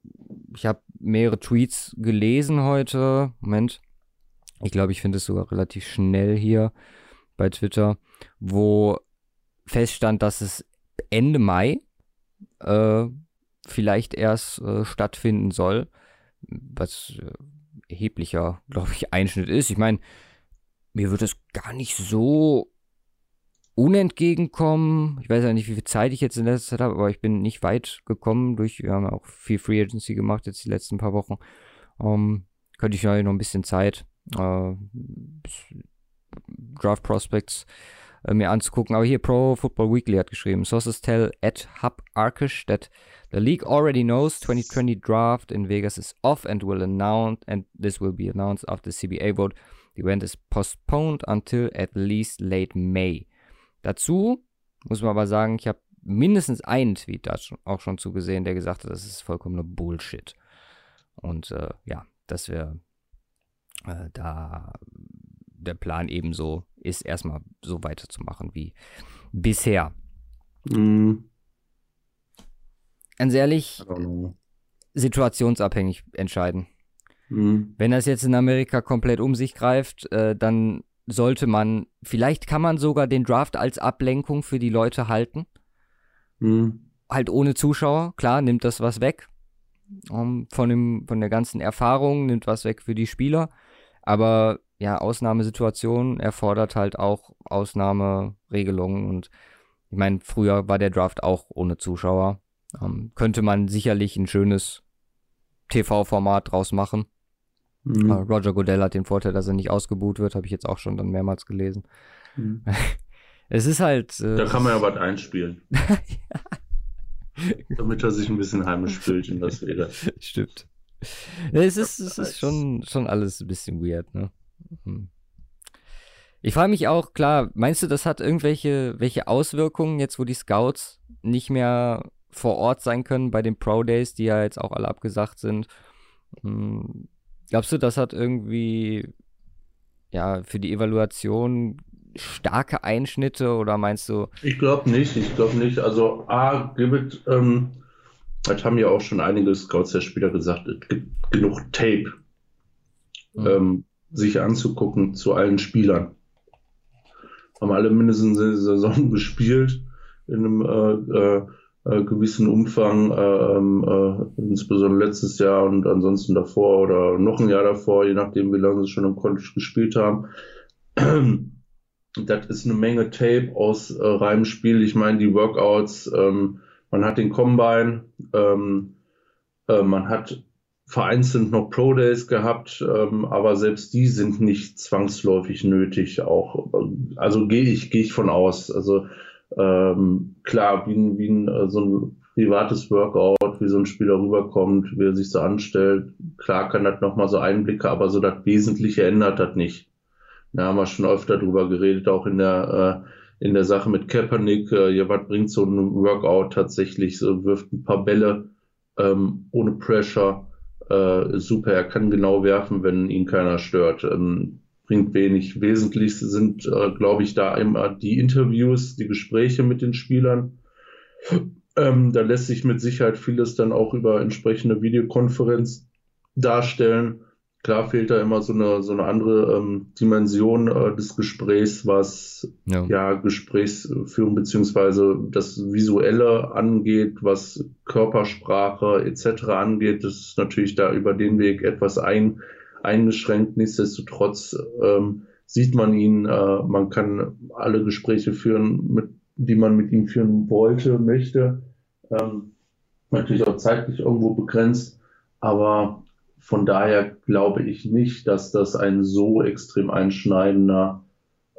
ich habe mehrere Tweets gelesen heute. Moment. Ich glaube, ich finde es sogar relativ schnell hier bei Twitter, wo feststand, dass es Ende Mai äh, vielleicht erst äh, stattfinden soll, was äh, erheblicher, glaube ich, Einschnitt ist. Ich meine, mir wird es gar nicht so unentgegenkommen. Ich weiß ja nicht, wie viel Zeit ich jetzt in letzter Zeit habe, aber ich bin nicht weit gekommen durch, wir haben auch viel Free Agency gemacht jetzt die letzten paar Wochen. Ähm, könnte ich noch ein bisschen Zeit, äh, Draft Prospects äh, mir anzugucken. Aber hier Pro Football Weekly hat geschrieben, Sources tell at Hub Arkish that the league already knows 2020 draft in Vegas is off and will announce and this will be announced after CBA vote. The event is postponed until at least late May. Dazu muss man aber sagen, ich habe mindestens einen Tweet da auch schon zugesehen, der gesagt hat, das ist vollkommener Bullshit. Und äh, ja, dass wir äh, da der Plan ebenso ist, erstmal so weiterzumachen wie bisher. Mhm. Ganz ehrlich, situationsabhängig entscheiden. Mhm. Wenn das jetzt in Amerika komplett um sich greift, äh, dann sollte man, vielleicht kann man sogar den Draft als Ablenkung für die Leute halten. Mhm. Halt ohne Zuschauer, klar, nimmt das was weg. Um, von, dem, von der ganzen Erfahrung, nimmt was weg für die Spieler. Aber ja, Ausnahmesituation erfordert halt auch Ausnahmeregelungen. Und ich meine, früher war der Draft auch ohne Zuschauer. Ähm, könnte man sicherlich ein schönes TV-Format draus machen. Mhm. Roger Goodell hat den Vorteil, dass er nicht ausgebuht wird, habe ich jetzt auch schon dann mehrmals gelesen. Mhm. Es ist halt. Äh, Da kann man ja was einspielen. Damit er sich ein bisschen heimisch fühlt in das Rede. Stimmt. Es ist, es ist schon, schon alles ein bisschen weird, ne? Mhm. Ich frage mich auch, klar, meinst du, das hat irgendwelche welche Auswirkungen, jetzt wo die Scouts nicht mehr vor Ort sein können bei den Pro Days, die ja jetzt auch alle abgesagt sind? Hm, Glaubst du, das hat irgendwie ja für die Evaluation starke Einschnitte oder meinst du, Ich glaube nicht, ich glaube nicht. Also, A, gibt, ähm, das haben ja auch schon einige Scouts der Spieler gesagt, es gibt genug Tape, Mhm. ähm, sich anzugucken zu allen Spielern. Haben alle mindestens eine Saison gespielt in einem äh, äh, äh, gewissen Umfang, äh, ähm, äh, insbesondere letztes Jahr und ansonsten davor oder noch ein Jahr davor, je nachdem, wie lange sie schon im College gespielt haben. Das ist eine Menge Tape aus äh, reinem Spiel. Ich meine, die Workouts, ähm, man hat den Combine, ähm, äh, man hat vereinzelt noch Pro Days gehabt, ähm, aber selbst die sind nicht zwangsläufig nötig. Auch, also gehe ich gehe ich von aus. Also ähm, klar, wie, ein- wie ein, äh, so ein privates Workout, wie so ein Spieler rüberkommt, wie er sich so anstellt, klar kann das nochmal so Einblicke, aber so das Wesentliche ändert das nicht. Da haben wir schon öfter drüber geredet, auch in der äh, in der Sache mit Kaepernick. Äh, ja, was bringt so ein Workout tatsächlich? So wirft ein paar Bälle ähm, ohne Pressure. Äh, super, er kann genau werfen, wenn ihn keiner stört. Ähm, bringt wenig. Wesentlich sind, äh, glaube ich, da immer die Interviews, die Gespräche mit den Spielern. Ähm, da lässt sich mit Sicherheit vieles dann auch über entsprechende Videokonferenz darstellen. Klar fehlt da immer so eine, so eine andere ähm, Dimension äh, des Gesprächs, was ja. ja Gesprächsführung beziehungsweise das Visuelle angeht, was Körpersprache etc. angeht. Das ist natürlich da über den Weg etwas ein, eingeschränkt. Nichtsdestotrotz ähm, sieht man ihn, äh, man kann alle Gespräche führen, mit, die man mit ihm führen wollte, möchte. Ähm, natürlich auch zeitlich irgendwo begrenzt, aber von daher glaube ich nicht, dass das ein so extrem einschneidender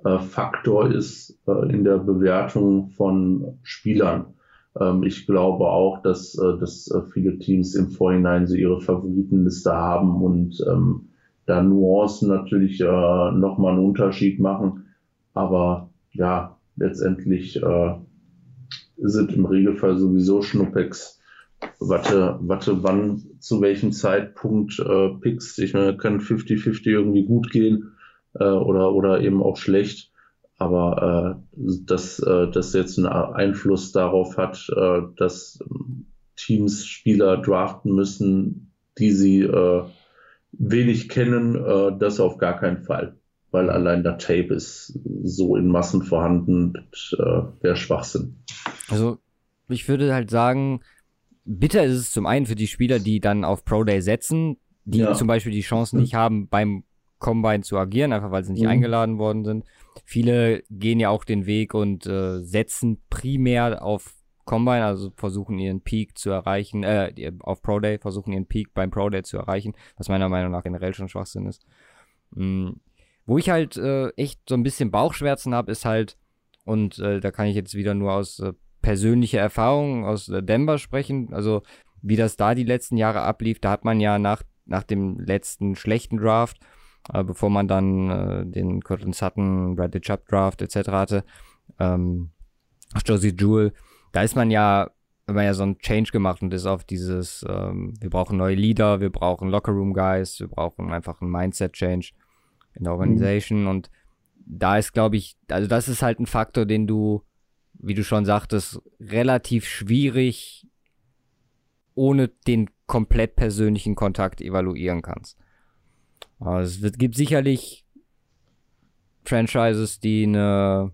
äh, Faktor ist äh, in der Bewertung von Spielern. Ähm, ich glaube auch, dass, äh, dass äh, viele Teams im Vorhinein so ihre Favoritenliste haben und ähm, da Nuancen natürlich äh, nochmal einen Unterschied machen. Aber ja, letztendlich äh, sind im Regelfall sowieso Schnuppex warte, warte, wann, zu welchem Zeitpunkt äh, pickst. Ich meine, kann 50-50 irgendwie gut gehen äh, oder, oder eben auch schlecht. Aber äh, dass äh, das jetzt einen Einfluss darauf hat, äh, dass Teams Spieler draften müssen, die sie äh, wenig kennen, äh, das auf gar keinen Fall. Weil allein der Tape ist so in Massen vorhanden, äh, wäre Schwachsinn. Also ich würde halt sagen, bitter ist es zum einen für die Spieler, die dann auf Pro Day setzen, die ja. zum Beispiel die Chance nicht haben, beim Combine zu agieren, einfach weil sie nicht mhm. eingeladen worden sind. Viele gehen ja auch den Weg und äh, setzen primär auf Combine, also versuchen ihren Peak zu erreichen, äh, auf Pro Day, versuchen ihren Peak beim Pro Day zu erreichen, was meiner Meinung nach generell schon Schwachsinn ist. Mhm. Wo ich halt äh, echt so ein bisschen Bauchschmerzen habe, ist halt, und äh, da kann ich jetzt wieder nur aus äh, persönliche Erfahrungen aus Denver sprechen. Also wie das da die letzten Jahre ablief, da hat man ja nach, nach dem letzten schlechten Draft, äh, bevor man dann äh, den Cortland Sutton, Bradley Chubb Draft etc. hatte, ähm, Josie Jewell, da ist man ja wenn man ja so einen Change gemacht und ist auf dieses, ähm, wir brauchen neue Leader, wir brauchen Lockerroom Guys, wir brauchen einfach einen Mindset Change in der Organisation mhm. und da ist, glaube ich, also das ist halt ein Faktor, den du wie du schon sagtest, relativ schwierig ohne den komplett persönlichen Kontakt evaluieren kannst. Aber es gibt sicherlich Franchises, die eine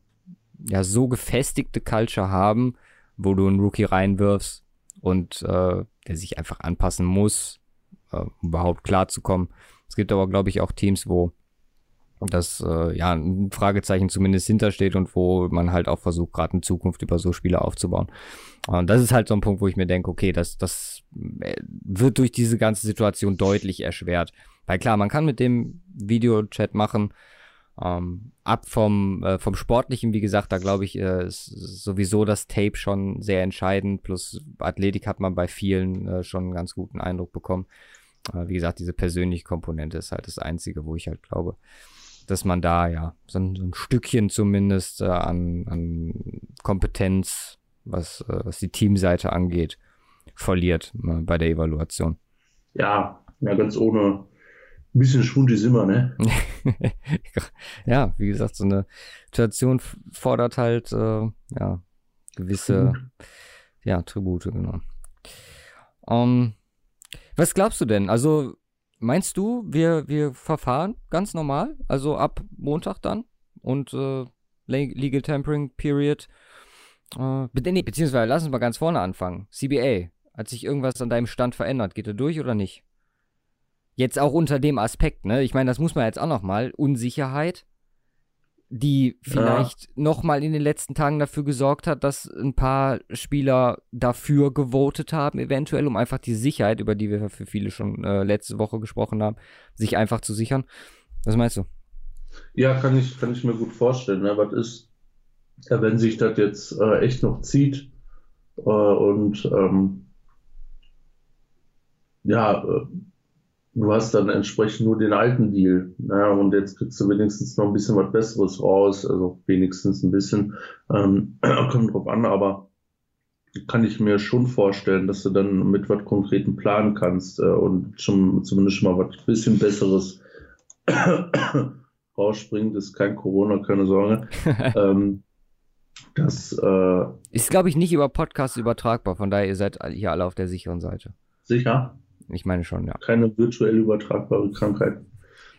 ja so gefestigte Culture haben, wo du einen Rookie reinwirfst und äh, der sich einfach anpassen muss, äh, um überhaupt klarzukommen. Es gibt aber, glaube ich, auch Teams, wo dass äh, ja ein Fragezeichen zumindest hintersteht und wo man halt auch versucht, gerade in Zukunft über so Spiele aufzubauen. Und das ist halt so ein Punkt, wo ich mir denke, okay, das, das äh, wird durch diese ganze Situation deutlich erschwert. Weil klar, man kann mit dem Videochat machen, ähm, ab vom, äh, vom Sportlichen, wie gesagt, da glaube ich, äh, ist sowieso das Tape schon sehr entscheidend. Plus Athletik hat man bei vielen äh, schon einen ganz guten Eindruck bekommen. Äh, wie gesagt, diese persönliche Komponente ist halt das Einzige, wo ich halt glaube, dass man da ja so ein, so ein Stückchen zumindest äh, an, an Kompetenz, was, äh, was die Teamseite angeht, verliert äh, bei der Evaluation. Ja, ja, ganz ohne ein bisschen Schwund ist immer, ne? ja, wie gesagt, so eine Situation fordert halt äh, ja gewisse ja Tribute, genau. Um, ähm, was glaubst du denn? Also Meinst du, wir, wir verfahren ganz normal? Also ab Montag dann? Und äh, Legal Tampering Period? Äh, nee, beziehungsweise lass uns mal ganz vorne anfangen. CBA. Hat sich irgendwas an deinem Stand verändert? Geht er durch oder nicht? Jetzt auch unter dem Aspekt, ne? Ich meine, das muss man jetzt auch nochmal. Unsicherheit die vielleicht ja. nochmal in den letzten Tagen dafür gesorgt hat, dass ein paar Spieler dafür gewotet haben, eventuell, um einfach die Sicherheit, über die wir für viele schon äh, letzte Woche gesprochen haben, sich einfach zu sichern. Was meinst du? Ja, kann ich, kann ich mir gut vorstellen. Ne? Was ist, wenn sich das jetzt äh, echt noch zieht äh, und ähm, ja, äh, du hast dann entsprechend nur den alten Deal. Ne? Und jetzt kriegst du wenigstens noch ein bisschen was Besseres raus, also wenigstens ein bisschen. Ähm, kommt drauf an, aber kann ich mir schon vorstellen, dass du dann mit was Konkreten planen kannst äh, und schon zumindest schon mal was bisschen Besseres rausspringt. Ist kein Corona, keine Sorge. ähm, das äh, ist, glaube ich, nicht über Podcasts übertragbar. Von daher, ihr seid hier alle auf der sicheren Seite. Sicher? Ich meine schon, ja. Keine virtuell übertragbare Krankheit.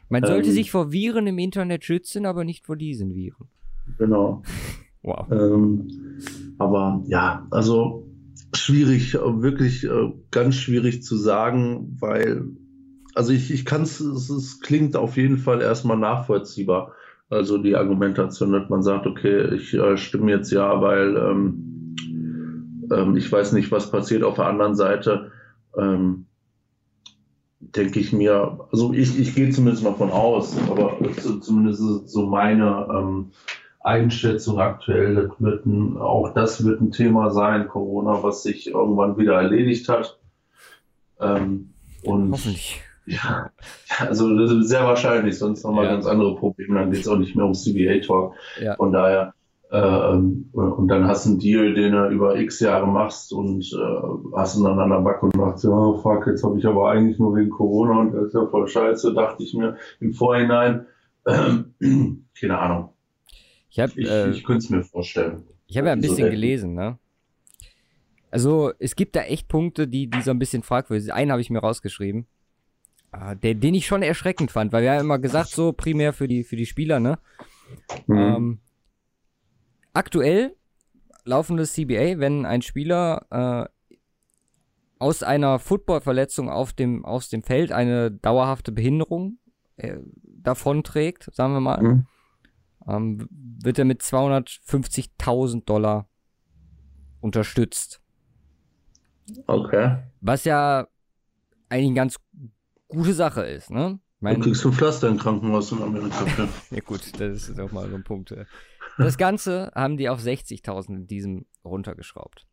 Man sollte ähm, sich vor Viren im Internet schützen, aber nicht vor diesen Viren. Genau. Wow. Ähm, aber ja, also schwierig, wirklich äh, ganz schwierig zu sagen, weil, also ich, ich kann es, es klingt auf jeden Fall erstmal nachvollziehbar. Also die Argumentation, dass man sagt, okay, ich äh, stimme jetzt ja, weil ähm, ähm, ich weiß nicht, was passiert auf der anderen Seite. Ähm, denke ich mir, also ich, ich gehe zumindest mal von aus, aber zumindest so meine ähm, Einschätzung aktuell, das wird ein, auch das wird ein Thema sein, Corona, was sich irgendwann wieder erledigt hat. Ähm, und Hoffentlich. Ja, also ist sehr wahrscheinlich, sonst wir ja. ganz andere Probleme, dann geht es auch nicht mehr um CBA-Talk. Ja. Von daher, äh, und dann hast du einen Deal, den du über x Jahre machst und äh, hast ihn dann an der Backe und machst, ja, oh, fuck, jetzt habe ich aber eigentlich nur wegen Corona und das ist ja voll scheiße, dachte ich mir im Vorhinein. Ähm, keine Ahnung. Ich, hab, ich, äh, ich könnte es mir vorstellen. Ich habe ja ein bisschen so gelesen, ne? Also es gibt da echt Punkte, die, die so ein bisschen fragwürdig sind. Einen habe ich mir rausgeschrieben, äh, der, den ich schon erschreckend fand, weil wir haben immer gesagt, so primär für die, für die Spieler, ne? Mhm. Ähm, aktuell laufendes CBA, wenn ein Spieler äh, aus einer Footballverletzung auf dem, aus dem Feld eine dauerhafte Behinderung äh, davonträgt, sagen wir mal, mhm ähm, wird er mit 250.000 Dollar unterstützt. Okay. Was ja eigentlich eine ganz gute Sache ist, ne? Mein, du kriegst ein Pflaster im Krankenhaus in Amerika. ja gut, das ist auch mal so ein Punkt. Das Ganze haben die auf 60.000 in diesem runtergeschraubt.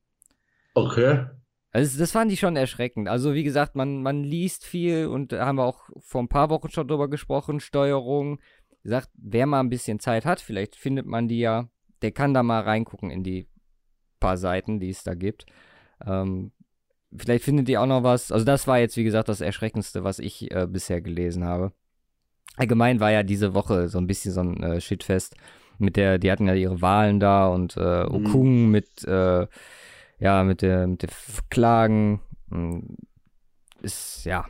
Okay. Also das fand ich schon erschreckend. Also wie gesagt, man, man liest viel und da haben wir auch vor ein paar Wochen schon drüber gesprochen, Steuerung, gesagt, wer mal ein bisschen Zeit hat, vielleicht findet man die ja, der kann da mal reingucken in die paar Seiten, die es da gibt. Ähm, vielleicht findet ihr auch noch was. Also das war jetzt, wie gesagt, das Erschreckendste, was ich äh, bisher gelesen habe. Allgemein war ja diese Woche so ein bisschen so ein äh, Shitfest. Mit der, die hatten ja ihre Wahlen da und äh. Okung mhm. mit, äh, ja, mit der, mit der Klagen. Hm, ist, ja.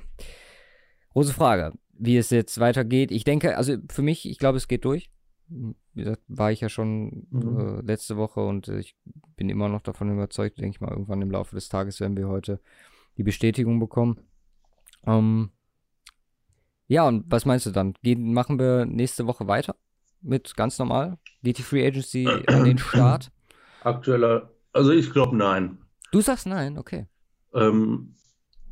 Große Frage wie es jetzt weitergeht. Ich denke, also für mich, ich glaube, es geht durch. Wie gesagt, war ich ja schon mhm. äh, letzte Woche und äh, ich bin immer noch davon überzeugt, denke ich mal, irgendwann im Laufe des Tages werden wir heute die Bestätigung bekommen. Ähm, ja, und was meinst du dann? Gehen, machen wir nächste Woche weiter mit ganz normal? Geht die Free Agency an den Start? Aktueller, also ich glaube nein. Du sagst nein, okay. Ähm,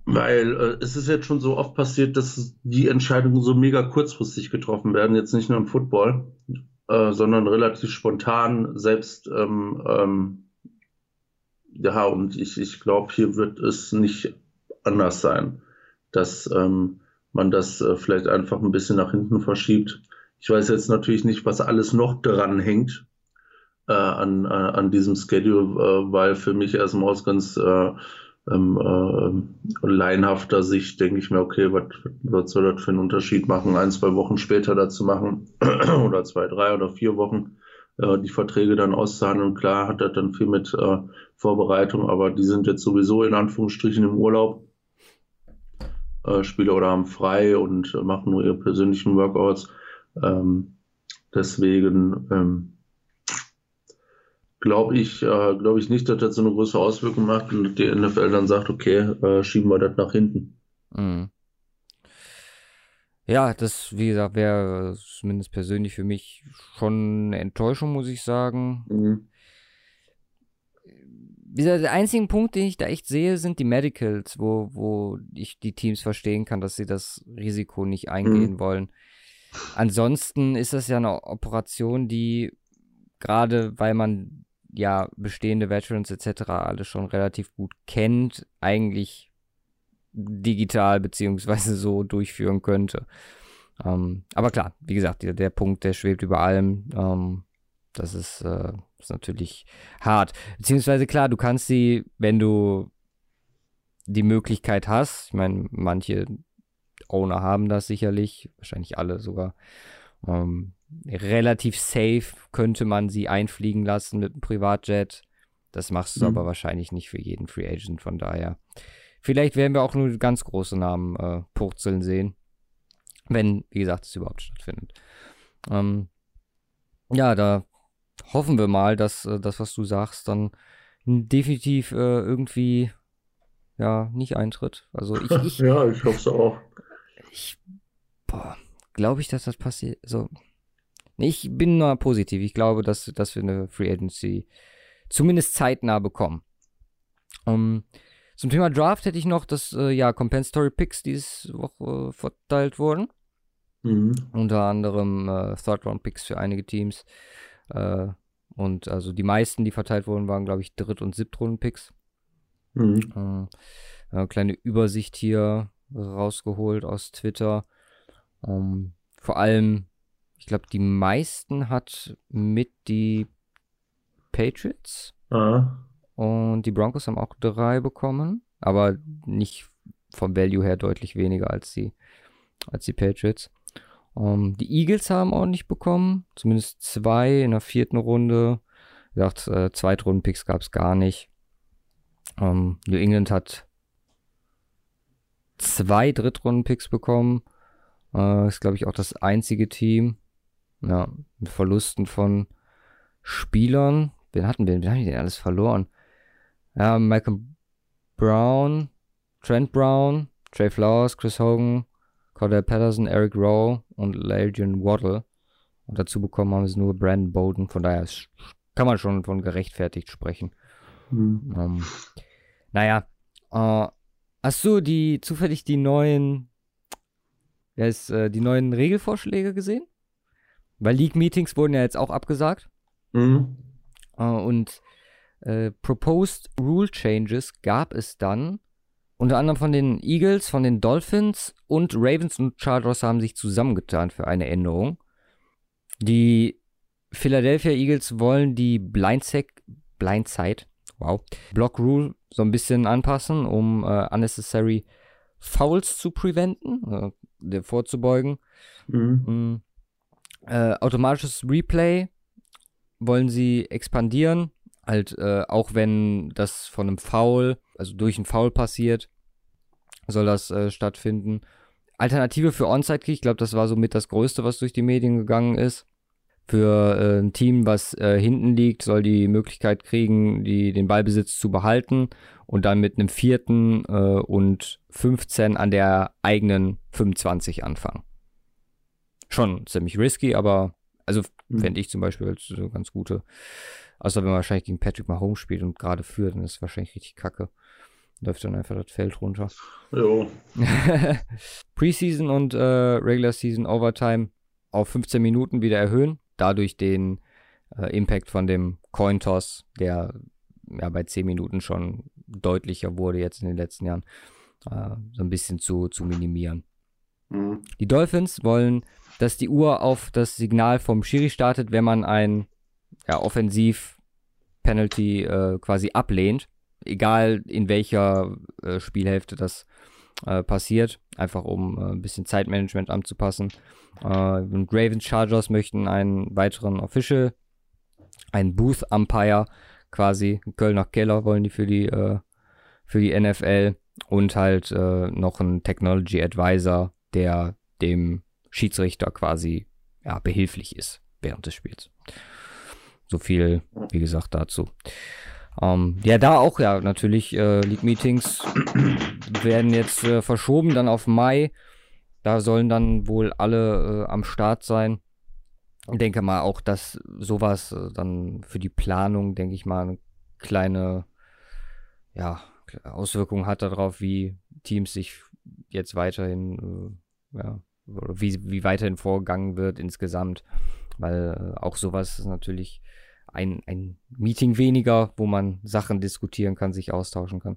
weil äh, es ist jetzt schon so oft passiert, dass die Entscheidungen so mega kurzfristig getroffen werden, jetzt nicht nur im Football, äh, sondern relativ spontan, selbst ähm, ähm, ja, und ich, ich glaube, hier wird es nicht anders sein, dass ähm, man das äh, vielleicht einfach ein bisschen nach hinten verschiebt. Ich weiß jetzt natürlich nicht, was alles noch dran hängt äh, an, äh, an diesem Schedule, äh, weil für mich erstmal aus ganz äh, ähm, äh, laienhafter Sicht denke ich mir, okay, was, soll das für einen Unterschied machen, ein, zwei Wochen später dazu machen oder zwei, drei oder vier Wochen äh, die Verträge dann auszuhandeln. Klar hat das dann viel mit äh, Vorbereitung, aber die sind jetzt sowieso in Anführungsstrichen im Urlaub. Äh, Spieler oder haben frei und machen nur ihre persönlichen Workouts. Ähm, deswegen ähm, glaube ich, äh, glaube ich nicht, dass das so eine große Auswirkung macht und die NFL dann sagt, okay, äh, schieben wir das nach hinten. Mhm. Ja, das, wie gesagt, wäre zumindest persönlich für mich schon eine Enttäuschung, muss ich sagen. Mhm. Wie gesagt, der einzige Punkt, den ich da echt sehe, sind die Medicals, wo, wo ich die Teams verstehen kann, dass sie das Risiko nicht eingehen mhm. wollen. Ansonsten ist das ja eine Operation, die gerade weil man ja bestehende Veterans etc. alles schon relativ gut kennt, eigentlich digital beziehungsweise so durchführen könnte. Ähm, aber klar, wie gesagt, der, der, Punkt, der schwebt über allem. Ähm, das ist, äh, ist natürlich hart. Beziehungsweise klar, du kannst sie, wenn du die Möglichkeit hast, ich meine, manche Owner haben das sicherlich, wahrscheinlich alle sogar, ähm, relativ safe könnte man sie einfliegen lassen mit einem Privatjet. Das machst du mhm. aber wahrscheinlich nicht für jeden Free Agent, von daher vielleicht werden wir auch nur ganz große Namen äh, purzeln sehen. Wenn, wie gesagt, es überhaupt stattfindet. Ähm, ja, da hoffen wir mal, dass äh, das, was du sagst, dann definitiv äh, irgendwie ja nicht eintritt. Also ich, ich ja, ich hoffe es auch. Ich, boah, glaube ich, dass das passiert. Nee, ich bin nur positiv. Ich glaube, dass, dass wir eine Free Agency zumindest zeitnah bekommen. Um, zum Thema Draft hätte ich noch, dass äh, ja Compensatory Picks diese Woche äh, verteilt wurden. Mhm. Unter anderem äh, Third Round Picks für einige Teams. Äh, und also die meisten, die verteilt wurden, waren, glaube ich, Dritt- und Siebtrunden-Picks. Mhm. Äh, kleine Übersicht hier rausgeholt aus Twitter. Ähm, vor allem, ich glaube, die meisten hat mit die Patriots. Ah. Und die Broncos haben auch drei bekommen, aber nicht vom Value her deutlich weniger als die, als die Patriots. Um, ähm, die Eagles haben auch nicht bekommen, zumindest zwei in der vierten Runde. Wie gesagt, äh, Zweitrunden-Picks gab es gar nicht. Um, ähm, New England hat zwei Drittrunden-Picks bekommen. Uh, ist, glaube ich, auch das einzige Team. Ja, mit Verlusten von Spielern. Wen hatten wir? Wen haben die denn alles verloren? Ja, Malcolm Brown, Trent Brown, Trey Flowers, Chris Hogan, Cordell Patterson, Eric Rowe und Legion Waddle. Und dazu bekommen haben sie nur Brandon Bolden. Von daher kann man schon von gerechtfertigt sprechen. Mhm. Um, naja, äh, hast du die zufällig die neuen, ja, ist, äh, die neuen Regelvorschläge gesehen? Weil League-Meetings wurden ja jetzt auch abgesagt. Mhm. Äh, und äh, Proposed Rule Changes gab es dann unter anderem von den Eagles, von den Dolphins und Ravens und Chargers haben sich zusammengetan für eine Änderung. Die Philadelphia Eagles wollen die Blindside, Blindside wow, Block Rule so ein bisschen anpassen, um äh, unnecessary Fouls zu preventen, äh, vorzubeugen. Mhm. Mhm. Äh, automatisches Replay wollen sie expandieren, halt äh, auch wenn das von einem Foul, also durch einen Foul passiert, soll das äh, stattfinden. Alternative für Onside-Kick, ich glaube, das war somit das Größte, was durch die Medien gegangen ist. Für äh, ein Team, was äh, hinten liegt, soll die Möglichkeit kriegen, die, den Ballbesitz zu behalten und dann mit einem vierten äh, und 15 an der eigenen 25 anfangen. Schon ziemlich risky, aber also mhm. fände ich zum Beispiel als so ganz gute. Außer wenn man wahrscheinlich gegen Patrick Mahomes spielt und gerade führt, dann ist es wahrscheinlich richtig kacke. Läuft dann einfach das Feld runter. Jo. Preseason und äh, Regular Season Overtime auf 15 Minuten wieder erhöhen. Dadurch den äh, Impact von dem Coin Toss, der ja bei 10 Minuten schon deutlicher wurde jetzt in den letzten Jahren, äh, so ein bisschen zu, zu minimieren. Mhm. Die Dolphins wollen dass die Uhr auf das Signal vom Schiri startet, wenn man ein ja, Offensiv-Penalty äh, quasi ablehnt. Egal in welcher äh, Spielhälfte das äh, passiert, einfach um äh, ein bisschen Zeitmanagement anzupassen. Äh, Ravens Chargers möchten einen weiteren Official, einen Booth Umpire quasi, Kölner Keller wollen die für die, äh, für die NFL und halt noch einen Technology Advisor, der dem Schiedsrichter quasi ja, behilflich ist während des Spiels. So viel, wie gesagt, dazu. Ähm, ja, da auch ja natürlich äh, League-Meetings werden jetzt äh, verschoben dann auf Mai. Da sollen dann wohl alle äh, am Start sein. Ich denke mal auch, dass sowas äh, dann für die Planung, denke ich mal, eine kleine ja, Auswirkung hat darauf, wie Teams sich jetzt weiterhin äh, ja, wie, wie weiterhin vorgegangen wird insgesamt. Weil äh, auch sowas ist natürlich ein, ein Meeting weniger, wo man Sachen diskutieren kann, sich austauschen kann.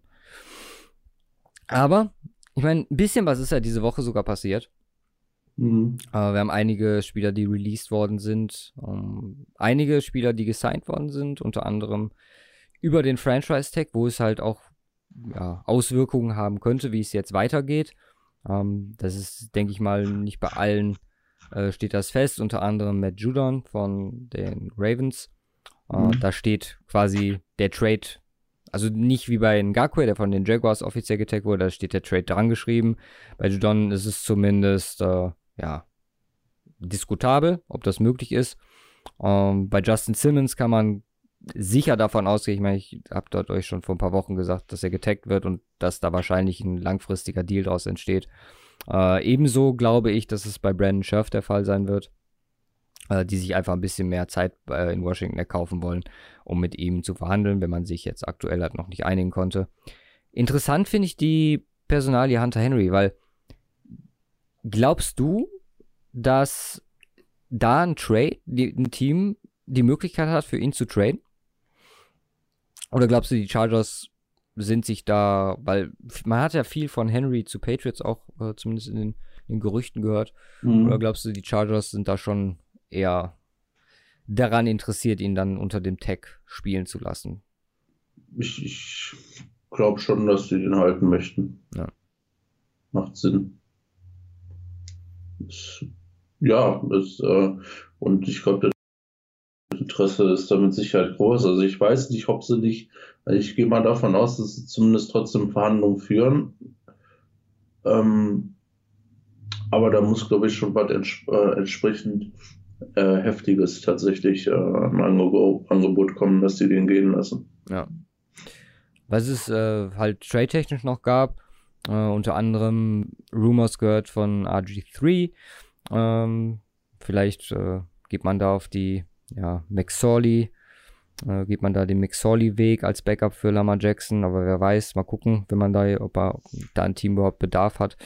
Aber, ich meine, ein bisschen was ist ja diese Woche sogar passiert. Mhm. Äh, wir haben einige Spieler, die released worden sind. Ähm, einige Spieler, die gesigned worden sind, unter anderem über den Franchise-Tag, wo es halt auch ja, Auswirkungen haben könnte, wie es jetzt weitergeht. Ähm, das ist, denke ich mal, nicht bei allen äh, steht das fest. Unter anderem Matt Judon von den Ravens. Äh, mhm. Da steht quasi der Trade, Also nicht wie bei Ngakwe, der von den Jaguars offiziell getaggt wurde, da steht der Trade dran geschrieben. Bei Judon ist es zumindest, äh, ja, diskutabel, ob das möglich ist. Ähm, bei Justin Simmons kann man sicher davon ausgehen, ich meine, ich habe dort euch schon vor ein paar Wochen gesagt, dass er getaggt wird und dass da wahrscheinlich ein langfristiger Deal daraus entsteht. Äh, ebenso glaube ich, dass es bei Brandon Scherf der Fall sein wird, die sich einfach ein bisschen mehr Zeit äh, in Washington erkaufen wollen, um mit ihm zu verhandeln, wenn man sich jetzt aktuell halt noch nicht einigen konnte. Interessant finde ich die Personalie Hunter Henry, weil glaubst du, dass da ein Trade, die, ein Team die Möglichkeit hat, für ihn zu traden? Oder glaubst du, die Chargers sind sich da, weil man hat ja viel von Henry zu Patriots auch äh, zumindest in den, in den, Gerüchten gehört. Mhm. Oder glaubst du, die Chargers sind da schon eher daran interessiert, ihn dann unter dem Tag spielen zu lassen? Ich, ich glaube schon, dass sie den halten möchten. Ja. Macht Sinn. Es, ja, es, äh, und ich glaube, das Interesse ist damit Sicherheit groß. Also ich weiß nicht, ob sie nicht, ich gehe mal davon aus, dass sie zumindest trotzdem Verhandlungen führen. Ähm, aber da muss, glaube ich, schon was ents äh, entsprechend äh, Heftiges tatsächlich äh, am Angebot, Angebot kommen, dass die den gehen lassen. Ja. Was es äh, halt trade-technisch noch gab, äh, unter anderem Rumors gehört von RG3. Ähm, vielleicht äh, geht man da auf die ja, McSorley, äh, geht man da den McSorley-Weg als Backup für Lama Jackson, aber wer weiß, mal gucken, wenn man da, ob er da ein Team überhaupt Bedarf hat.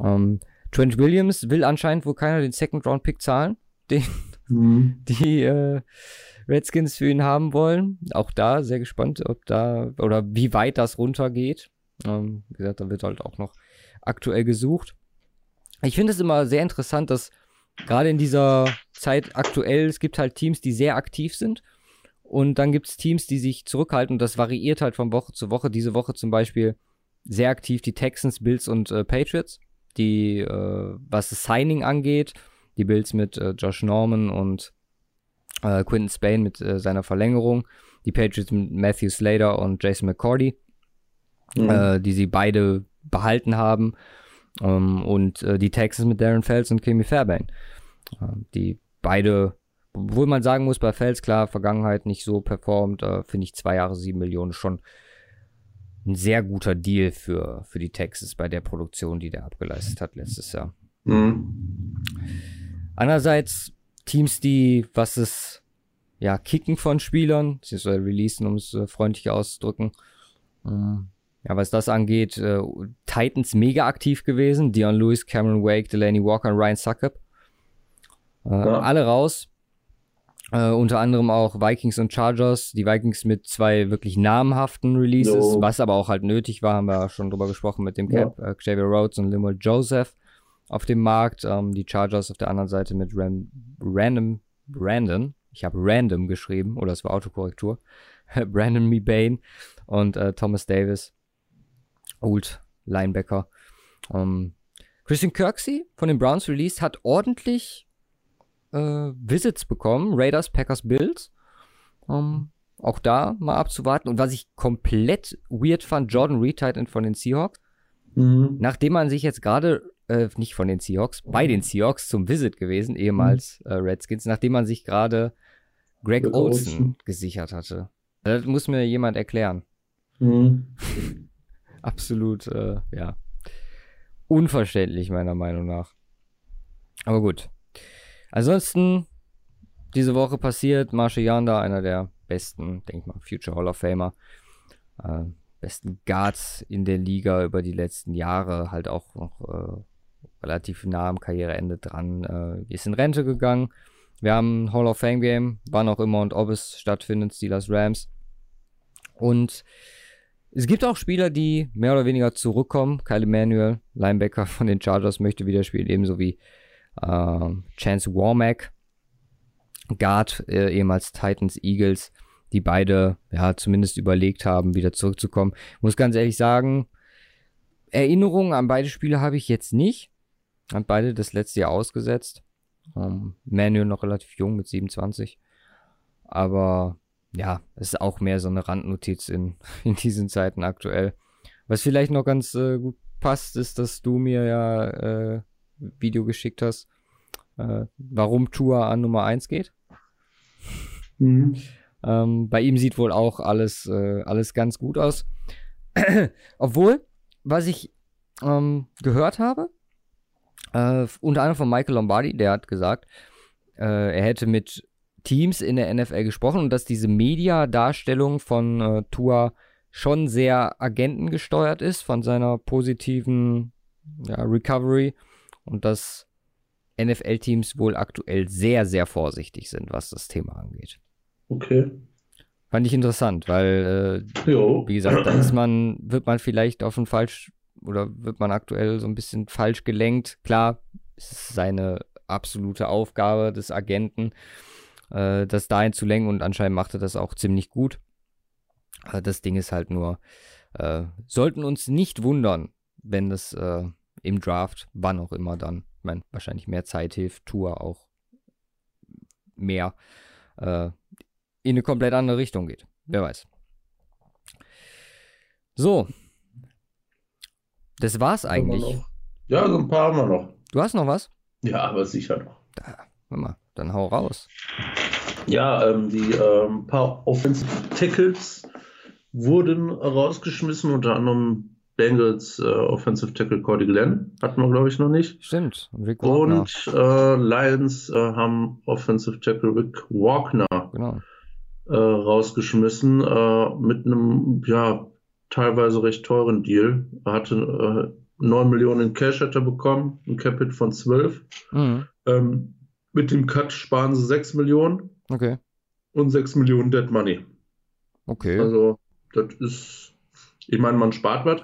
Ähm, Trent Williams will anscheinend wohl keiner den Second-Round-Pick zahlen, den mhm. die äh, Redskins für ihn haben wollen. Auch da sehr gespannt, ob da oder wie weit das runtergeht. Ähm, wie gesagt, da wird halt auch noch aktuell gesucht. Ich finde es immer sehr interessant, dass gerade in dieser Zeit aktuell, es gibt halt Teams, die sehr aktiv sind. Und dann gibt es Teams, die sich zurückhalten und das variiert halt von Woche zu Woche. Diese Woche zum Beispiel sehr aktiv die Texans, Bills und äh, Patriots, die, äh, was das Signing angeht, die Bills mit äh, Josh Norman und äh, Quinton Spain mit äh, seiner Verlängerung, die Patriots mit Matthew Slater und Jason McCordy, mhm. Äh, die sie beide behalten haben. Ähm, und äh, die Texans mit Darren Fels und Kimi Fairbairn, äh, die beide, obwohl man sagen muss, bei Fels klar, Vergangenheit nicht so performt, äh, finde ich zwei Jahre sieben Millionen schon ein sehr guter Deal für, für die Texans bei der Produktion, die der abgeleistet hat letztes Jahr. Mhm. Andererseits Teams, die, was es ja, Kicken von Spielern, beziehungsweise releasen, um es äh, freundlich auszudrücken, ähm, ja, was das angeht, äh, Titans mega aktiv gewesen. Dion Lewis, Cameron Wake, Delaney Walker und Ryan Suckup. Äh, ja. Alle raus. Äh, unter anderem auch Vikings und Chargers. Die Vikings mit zwei wirklich namhaften Releases, no. was aber auch halt nötig war, haben wir schon drüber gesprochen mit dem Cap. Ja. Äh, Xavier Rhodes und Limuel Joseph auf dem Markt. Ähm, die Chargers auf der anderen Seite mit Ram Random Brandon. Ich habe Random geschrieben, oder es war Autokorrektur. Brandon Mebane und äh, Thomas Davis. Old Linebacker. Ähm, Christian Kirksey von den Browns released hat ordentlich äh, Visits bekommen. Raiders, Packers, Bills. Ähm, auch da mal abzuwarten. Und was ich komplett weird fand, Jordan Reed Titan von den Seahawks. Mhm. Nachdem man sich jetzt gerade, äh, nicht von den Seahawks, bei den Seahawks zum Visit gewesen, ehemals mhm. äh, Redskins, nachdem man sich gerade Greg Olson, Olsen gesichert hatte. Das muss mir jemand erklären. Mhm. absolut, äh, ja, unverständlich meiner Meinung nach. Aber gut. Ansonsten, diese Woche passiert, Marshall Yanda, einer der besten, denk mal, Future Hall of Famer, äh, besten Guards in der Liga über die letzten Jahre, halt auch noch äh, relativ nah am Karriereende dran, äh, ist in Rente gegangen. Wir haben ein Hall of Fame Game, wann auch immer und ob es stattfindet, Steelers Rams. Und es gibt auch Spieler, die mehr oder weniger zurückkommen. Kyle Emanuel, Linebacker von den Chargers, möchte wieder spielen, ebenso wie äh, Chance Warmack, Guard, äh, ehemals Titans, Eagles, die beide ja zumindest überlegt haben, wieder zurückzukommen. Ich muss ganz ehrlich sagen, Erinnerungen an beide Spiele habe ich jetzt nicht. Haben beide das letzte Jahr ausgesetzt. Ähm, Manuel noch relativ jung mit 27. Aber ja, es ist auch mehr so eine Randnotiz in, in diesen Zeiten aktuell. Was vielleicht noch ganz äh, gut passt, ist, dass du mir ja äh, Video geschickt hast, äh, warum Tour an Nummer 1 geht. Mhm. Ähm, bei ihm sieht wohl auch alles, äh, alles ganz gut aus. Obwohl, was ich ähm, gehört habe, äh, unter anderem von Michael Lombardi, der hat gesagt, äh, er hätte mit Teams in der NFL gesprochen und dass diese Media-Darstellung von äh, Tua schon sehr agentengesteuert ist, von seiner positiven ja, Recovery und dass NFL-Teams wohl aktuell sehr, sehr vorsichtig sind, was das Thema angeht. Okay. Fand ich interessant, weil, äh, wie gesagt, da ist man, wird man vielleicht auf ein falsch oder wird man aktuell so ein bisschen falsch gelenkt. Klar, es ist seine absolute Aufgabe des Agenten, äh, das dahin zu lenken und anscheinend macht er das auch ziemlich gut. Äh, das Ding ist halt nur, äh, sollten uns nicht wundern, wenn das äh, im Draft, wann auch immer dann, ich meine, wahrscheinlich mehr Zeit hilft, Tour auch mehr äh, in eine komplett andere Richtung geht. Wer weiß. So. Das war's eigentlich. Ja, so ein paar haben wir noch. Du hast noch was? Ja, aber sicher noch. Da, warte mal, dann hau raus. Ja, ähm, die ähm, paar Offensive Tackles wurden rausgeschmissen, unter anderem Bengals äh, Offensive Tackle Cody Glenn, hatten wir glaube ich noch nicht. Stimmt. Und, und äh, Lions äh, haben Offensive Tackle Rick Walkner genau. Äh, rausgeschmissen äh, mit einem ja teilweise recht teuren Deal. Er hatte 9 äh, Millionen in Cash hat er bekommen, ein Capit von 12. Mhm. Ähm, mit dem Cut sparen sie 6 Millionen. Okay. Und 6 Millionen Dead Money. Okay. Also, das ist, ich meine, man spart was.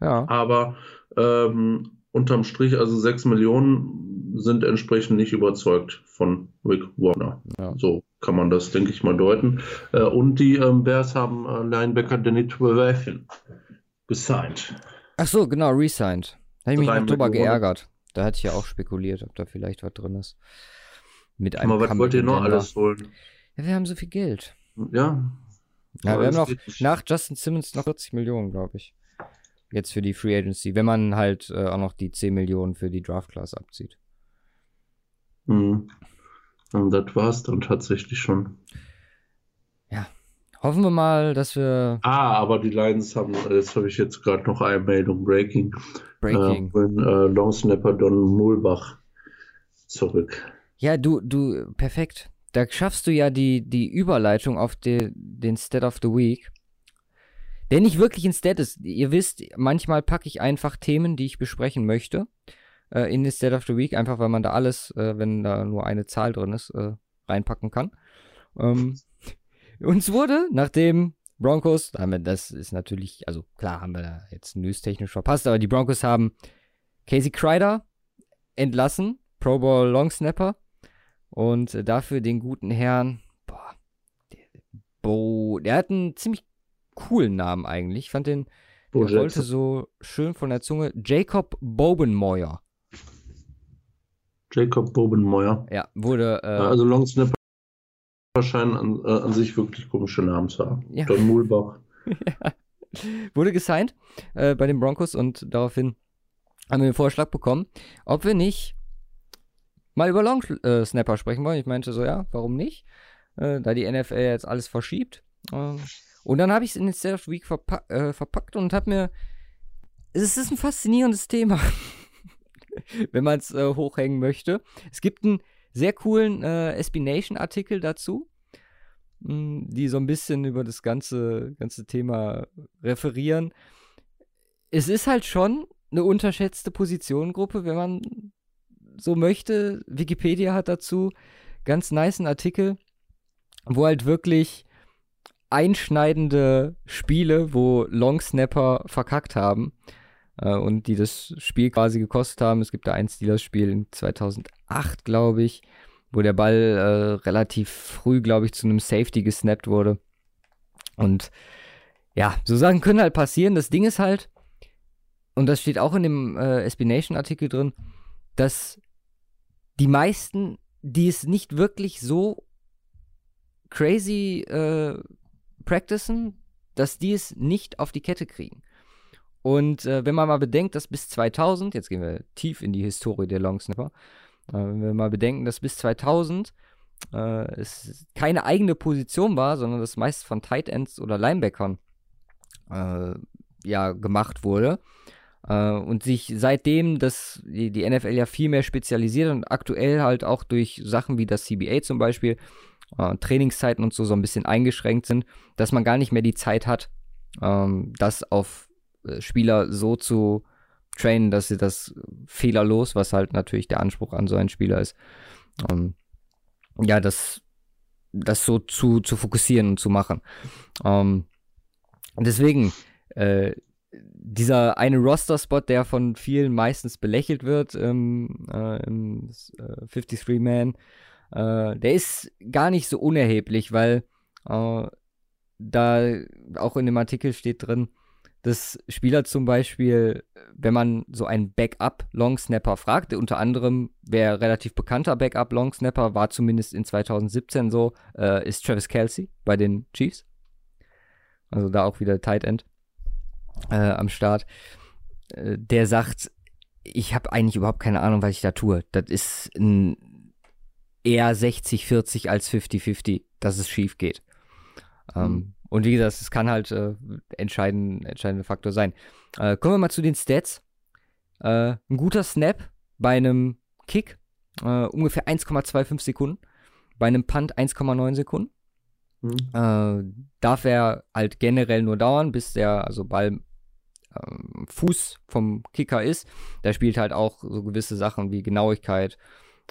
Ja. Aber ähm, unterm Strich, also 6 Millionen sind entsprechend nicht überzeugt von Rick Warner. Ja. So kann man das, denke ich mal, deuten. Äh, und die ähm, Bears haben äh, Linebacker Danny Trevathan gesigned. Ach so, genau, resigned. Da habe ich mich noch drüber geärgert. Da hatte ich ja auch spekuliert, ob da vielleicht was drin ist. Mit einem Aber was wollt ihr noch alles holen? Ja, wir haben so viel Geld. Ja. Ja, wir haben noch nach Justin Simmons noch 40 Millionen, glaube ich. Jetzt für die Free Agency, wenn man halt äh, auch noch die 10 Millionen für die Draft Class abzieht. Mhm. Und das war's dann tatsächlich schon. Ja. Hoffen wir mal, dass wir. Ah, aber die Lions haben, jetzt habe ich jetzt gerade noch eine Meldung, Breaking. Breaking. Äh, äh, Long Snapper Don Mulbach zurück. Ja, du, du, perfekt. Da schaffst du ja die, die Überleitung auf die, den Stat of the Week. Der nicht wirklich ein Stat ist. Ihr wisst, manchmal packe ich einfach Themen, die ich besprechen möchte äh, in die State of the Week, einfach weil man da alles, äh, wenn da nur eine Zahl drin ist, äh, reinpacken kann. Ähm, uns wurde, nachdem Broncos, das ist natürlich, also klar haben wir da jetzt newstechnisch verpasst, aber die Broncos haben Casey Kreider entlassen, Pro Bowl Long Snapper, und dafür den guten Herrn, boah, der, Bo, der hat einen ziemlich coolen Namen eigentlich. Ich fand den, der wollte so schön von der Zunge, Jacob Bobenmoyer. Jacob Bobenmoyer. Ja, wurde. Äh, also Long Snapper scheinen an, äh, an, sich wirklich komische Namen zu haben. Ja. Don Mulbach. ja. Wurde gesigned äh, bei den Broncos und daraufhin haben wir den Vorschlag bekommen, ob wir nicht mal über Long äh, Snapper sprechen wollen. Ich meinte so, ja, warum nicht? Äh, da die NFL jetzt alles verschiebt. Ähm, und dann habe ich es in den State of Week verpack äh, verpackt und habe mir. Es ist ein faszinierendes Thema. wenn man es äh, hochhängen möchte. Es gibt einen sehr coolen äh, SB Nation-Artikel dazu, mh, hm, die so ein bisschen über das ganze, ganze Thema referieren. Es ist halt schon eine unterschätzte Positionengruppe, wenn man so möchte. Wikipedia hat dazu ganz nice einen Artikel, wo halt wirklich einschneidende Spiele, wo Long Snapper verkackt haben, äh, und die das Spiel quasi gekostet haben. Es gibt da ein Steelers-Spiel in 2008, glaube ich, wo der Ball äh, relativ früh, glaube ich, zu einem Safety gesnappt wurde. Und ja, so Sachen können halt passieren. Das Ding ist halt, und das steht auch in dem äh, SB Nation-Artikel drin, dass die meisten, die es nicht wirklich so crazy äh, practicen, dass die es nicht auf die Kette kriegen. Und äh, wenn man mal bedenkt, dass bis 2000, jetzt gehen wir tief in die Historie der Longsnapper, äh, wenn wir mal bedenken, dass bis 2000 äh, es keine eigene Position war, sondern das meist von Tight Ends oder Linebackern äh, ja gemacht wurde. Äh, und sich seitdem das, die, die NFL ja viel mehr spezialisiert und aktuell halt auch durch Sachen wie das CBA zum Beispiel, äh, Trainingszeiten und so so ein bisschen eingeschränkt sind, dass man gar nicht mehr die Zeit hat, ähm, das auf Spieler so zu trainen, dass sie das fehlerlos, was halt natürlich der Anspruch an so einen Spieler ist, ähm, ja, das, das so zu, zu fokussieren und zu machen. Ähm, deswegen, äh, dieser eine Roster-Spot, der von vielen meistens belächelt wird ähm, äh, im äh, 53-Man, äh, der ist gar nicht so unerheblich, weil äh, da auch in dem Artikel steht drin, dass Spieler zum Beispiel, wenn man so einen Backup-Longsnapper fragt, unter anderem, wer relativ bekannter Backup-Longsnapper war zumindest in 2017 so, äh, ist Travis Kelsey bei den Chiefs. Also da auch wieder Tight End äh, am Start. Äh, der sagt, ich habe eigentlich überhaupt keine Ahnung, was ich da tue. Das ist ein eher 60-40 als 50-50, dass es schief geht. Ähm, mhm. Und wie gesagt, es kann halt äh, entscheiden, entscheidender Faktor sein. Äh, kommen wir mal zu den Stats. Äh, ein guter Snap bei einem Kick, äh, ungefähr 1,25 Sekunden. Bei einem Punt 1,9 Sekunden. Mhm. Äh, darf er halt generell nur dauern, bis der also Ball ähm, Fuß vom Kicker ist. Da spielt halt auch so gewisse Sachen wie Genauigkeit,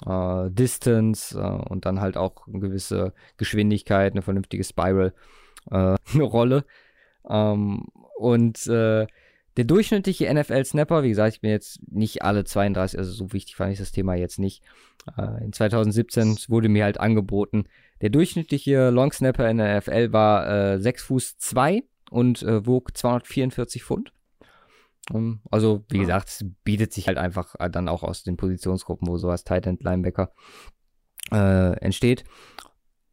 äh, Distance und dann halt auch eine gewisse Geschwindigkeit, eine vernünftige Spiral äh, eine Rolle. Ähm, und äh, der durchschnittliche NFL-Snapper, wie gesagt, ich bin jetzt nicht alle 32, also so wichtig fand ich das Thema jetzt nicht. Äh, in 2017 wurde mir halt angeboten, der durchschnittliche Long-Snapper in der NFL war äh, 6 Fuß 2 und äh, wog 244 Pfund. Um, ähm, also, wie gesagt, es bietet sich halt einfach äh, dann auch aus den Positionsgruppen, wo sowas Tight End Linebacker äh, entsteht.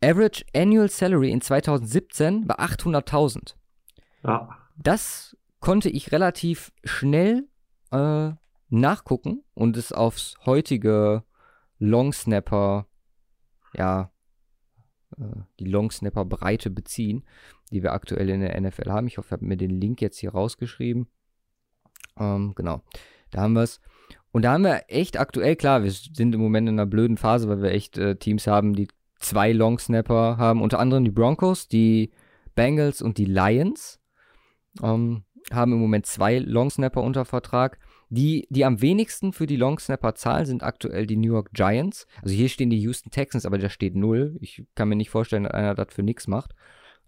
Average Annual Salary in 2017 war 800.000. Ja. Das konnte ich relativ schnell äh, nachgucken und es aufs heutige Long Snapper, ja, äh, die Long Snapper Breite beziehen, die wir aktuell in der NFL haben. Ich hoffe, ich habe mir den Link jetzt hier rausgeschrieben. Ähm, genau, da haben wir es. Und da haben wir echt aktuell, klar, wir sind im Moment in einer blöden Phase, weil wir echt äh, Teams haben, die zwei Long-Snapper haben, unter anderem die Broncos, die Bengals und die Lions. Ähm, haben im Moment zwei Long-Snapper unter Vertrag. Die, die am wenigsten für die Long-Snapper zahlen, sind aktuell die New York Giants. Also hier stehen die Houston Texans, aber da steht null. Ich kann mir nicht vorstellen, dass einer das für nichts macht.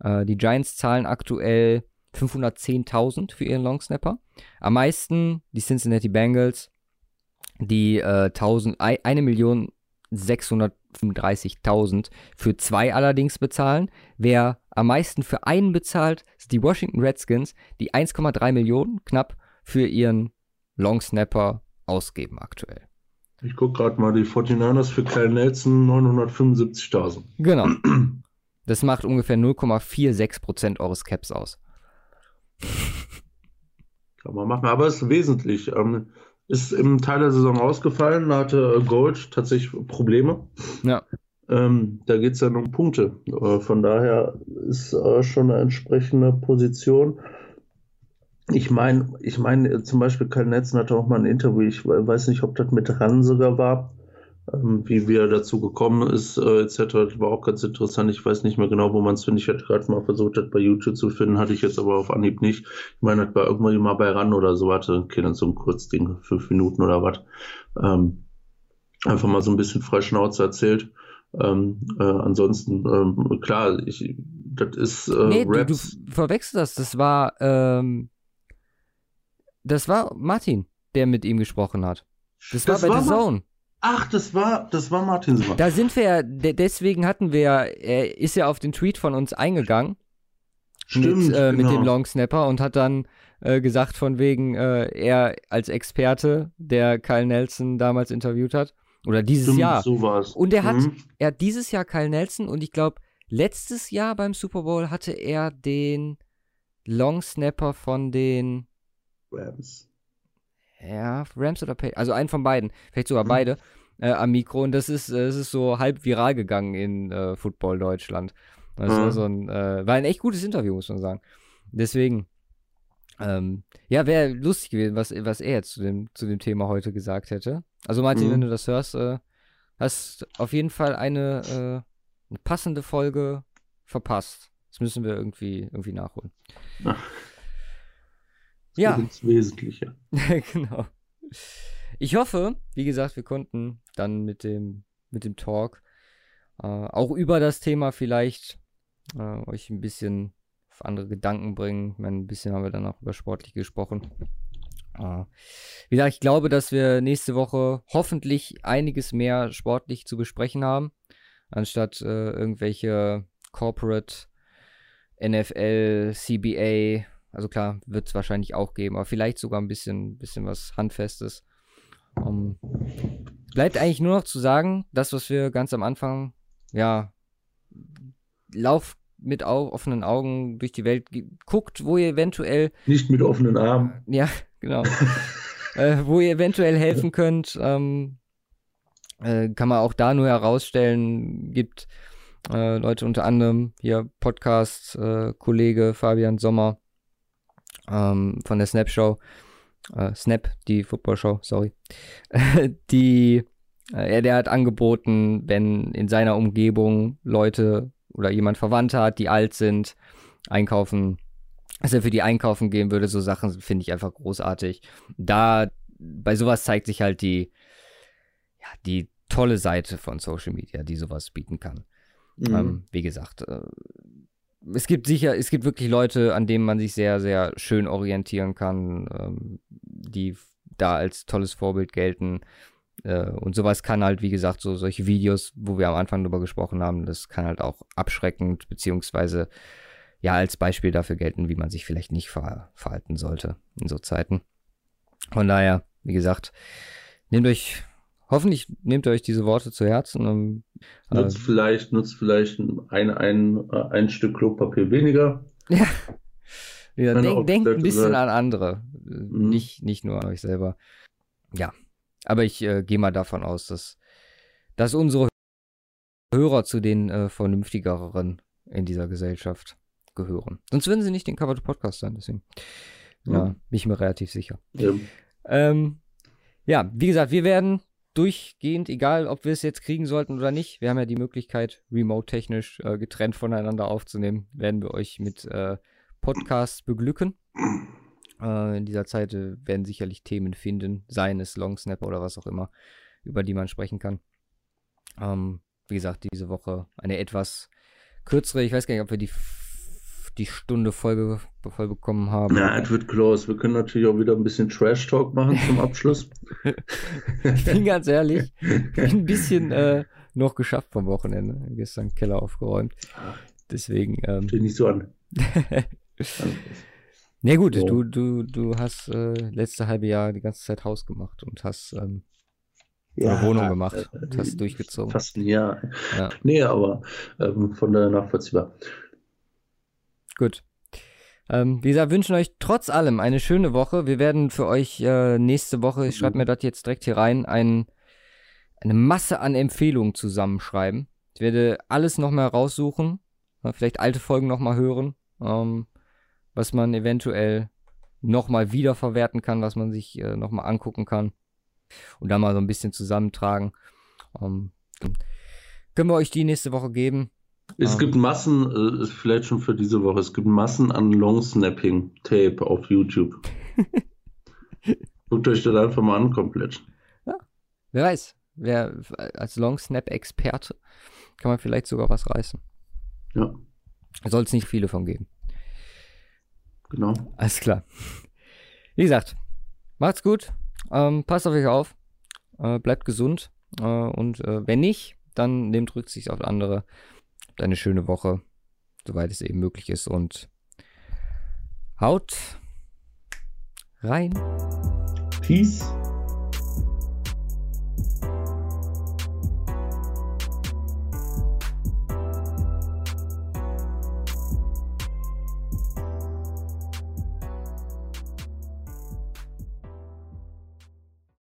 Äh, die Giants zahlen aktuell 510.000 für ihren Long-Snapper. Am meisten die Cincinnati Bengals, die äh, 1.600.000 35.000 für zwei allerdings bezahlen. Wer am meisten für einen bezahlt, sind die Washington Redskins, die 1,3 Millionen knapp für ihren Long Snapper ausgeben aktuell. Ich gucke gerade mal, die 49ers für Kyle Nelson 975.000. Genau. Das macht ungefähr 0,46% eures Caps aus. Kann man machen, aber es ist wesentlich. Ähm, ist im Teil der Saison ausgefallen, da hatte Gold tatsächlich Probleme. Ja. Ähm, da geht es ja um Punkte. Äh, von daher ist äh, schon eine entsprechende Position. Ich meine, ich meine, zum Beispiel Karl Netzen hatte auch mal ein Interview, ich weiß nicht, ob das mit Ran sogar war, wie, wie er dazu gekommen ist, äh, etc. Das war auch ganz interessant. Ich weiß nicht mehr genau, wo man es findet. Ich hatte gerade mal versucht, das bei YouTube zu finden, hatte ich jetzt aber auf Anhieb nicht. Ich meine, das war irgendwann mal bei RAN oder so, warte, okay, dann so ein Kurzding, fünf Minuten oder was. Ähm, einfach mal so ein bisschen frei Schnauze erzählt. Ähm, äh, ansonsten, ähm, klar, ich, das ist äh, nee, Raps. Du, du verwechselst das. Das war, ähm, das war Martin, der mit ihm gesprochen hat. Das, das war bei The Zone. Ach, das war, das war Martin. Da sind wir ja, deswegen hatten wir ja, er ist ja auf den Tweet von uns eingegangen. Stimmt, mit, äh, genau. mit dem Long Snapper und hat dann äh, gesagt, von wegen, äh, er als Experte, der Kyle Nelson damals interviewt hat. Oder dieses Stimmt, Jahr. So war's. Und er hat, mhm. er hat dieses Jahr Kyle Nelson und ich glaube, letztes Jahr beim Super Bowl hatte er den Long Snapper von den Rams. Ja, Rams oder Patriots, also einen von beiden, vielleicht sogar Mhm. beide, äh, am Mikro. Und das ist, äh, das ist so halb viral gegangen in äh, Football Deutschland. Das war Mhm. so ein, äh, war ein echt gutes Interview, muss man sagen. Deswegen, ähm, ja, wäre lustig gewesen, was, was er jetzt zu dem, zu dem Thema heute gesagt hätte. Also Martin, Mhm. wenn du das hörst, äh, hast auf jeden Fall eine, äh, eine passende Folge verpasst. Das müssen wir irgendwie, irgendwie nachholen. Das Ja. ist ins Wesentliche. genau. Ich hoffe, wie gesagt, wir konnten dann mit dem, mit dem Talk äh, auch über das Thema vielleicht äh, euch ein bisschen auf andere Gedanken bringen. Ich meine, ein bisschen haben wir dann auch über sportlich gesprochen. Äh, wie gesagt, ich glaube, dass wir nächste Woche hoffentlich einiges mehr sportlich zu besprechen haben, anstatt äh, irgendwelche Corporate, NFL, CBA, also klar, wird es wahrscheinlich auch geben, aber vielleicht sogar ein bisschen, bisschen was Handfestes. Um, bleibt eigentlich nur noch zu sagen, das, was wir ganz am Anfang, ja, lauf mit au offenen Augen durch die Welt, guckt, wo ihr eventuell, Nicht mit offenen Armen. ja, genau, äh, wo ihr eventuell helfen könnt. Ähm, äh, kann man auch da nur herausstellen, gibt äh, Leute unter anderem hier Podcast-Kollege Fabian Sommer ähm, von der Snap Show, äh, Snap, die Football Show, sorry, die, äh, er, der hat angeboten, wenn in seiner Umgebung Leute oder jemand Verwandte hat, die alt sind, einkaufen, dass er für die einkaufen gehen würde, so Sachen finde ich einfach großartig. Da, bei sowas zeigt sich halt die, ja, die tolle Seite von Social Media, die sowas bieten kann. Mhm. Ähm, wie gesagt, äh, es gibt sicher, es gibt wirklich Leute, an denen man sich sehr, sehr schön orientieren kann, ähm, die da als tolles Vorbild gelten. Äh, und sowas kann halt, wie gesagt, so solche Videos, wo wir am Anfang drüber gesprochen haben, das kann halt auch abschreckend, beziehungsweise ja, als Beispiel dafür gelten, wie man sich vielleicht nicht ver verhalten sollte in so Zeiten. Von daher, wie gesagt, nehmt euch, hoffentlich nehmt ihr euch diese Worte zu Herzen. Und, äh, Nutzt vielleicht, nutzt vielleicht ein, ein, äh, ein Stück Klopapier weniger. Ja. ja Meine denk, denkt ein bisschen an andere. Äh, Mhm. Nicht, nicht nur an euch selber. Ja. Aber ich äh, gehe mal davon aus, dass, dass unsere Hörer zu den äh, vernünftigeren in dieser Gesellschaft gehören. Sonst würden sie nicht den Covered Podcast sein, deswegen. Ja, Mhm. bin ich mir relativ sicher. Ja. Ähm, ja, wie gesagt, wir werden durchgehend, egal ob wir es jetzt kriegen sollten oder nicht, wir haben ja die Möglichkeit, remote-technisch äh, getrennt voneinander aufzunehmen, werden wir euch mit äh, Podcasts beglücken. Äh, in dieser Zeit äh, werden sicherlich Themen finden, seien es Longsnapper oder was auch immer, über die man sprechen kann. Ähm, wie gesagt, diese Woche eine etwas kürzere, ich weiß gar nicht, ob wir die, die Stunde Folge voll bekommen haben. Ja, es wird close. Wir können natürlich auch wieder ein bisschen Trash-Talk machen zum Abschluss. Ich bin ganz ehrlich, bin ein bisschen äh, noch geschafft vom Wochenende. Gestern Keller aufgeräumt. Deswegen, ähm, Steht nicht so an. na gut, So. du, du, du hast äh, letzte halbe Jahr die ganze Zeit Haus gemacht und hast ähm, eine Wohnung gemacht äh, und hast durchgezogen. Fast ein Jahr. Ja. Nee, aber ähm, von daher nachvollziehbar. Gut. Ähm, wie gesagt, wünschen euch trotz allem eine schöne Woche. Wir werden für euch äh, nächste Woche, ich schreibe mir das jetzt direkt hier rein, ein, eine Masse an Empfehlungen zusammenschreiben. Ich werde alles nochmal raussuchen, äh, vielleicht alte Folgen nochmal hören, ähm, was man eventuell nochmal wiederverwerten kann, was man sich äh, nochmal angucken kann und dann mal so ein bisschen zusammentragen. Ähm, können wir euch die nächste Woche geben. Es Ähm. gibt Massen, äh, vielleicht schon für diese Woche, es gibt Massen an Long-Snapping-Tape auf YouTube. Guckt euch das einfach mal an, komplett. Wer weiß, wer als Long Snap Experte kann man vielleicht sogar was reißen. Ja, Soll es nicht viele von geben. genau. Alles klar. Wie gesagt, macht's gut, ähm, passt auf euch auf, äh, bleibt gesund äh, und äh, wenn nicht, dann nehmt Rücksicht auf andere. Habt eine schöne Woche, soweit es eben möglich ist und haut rein. Peace.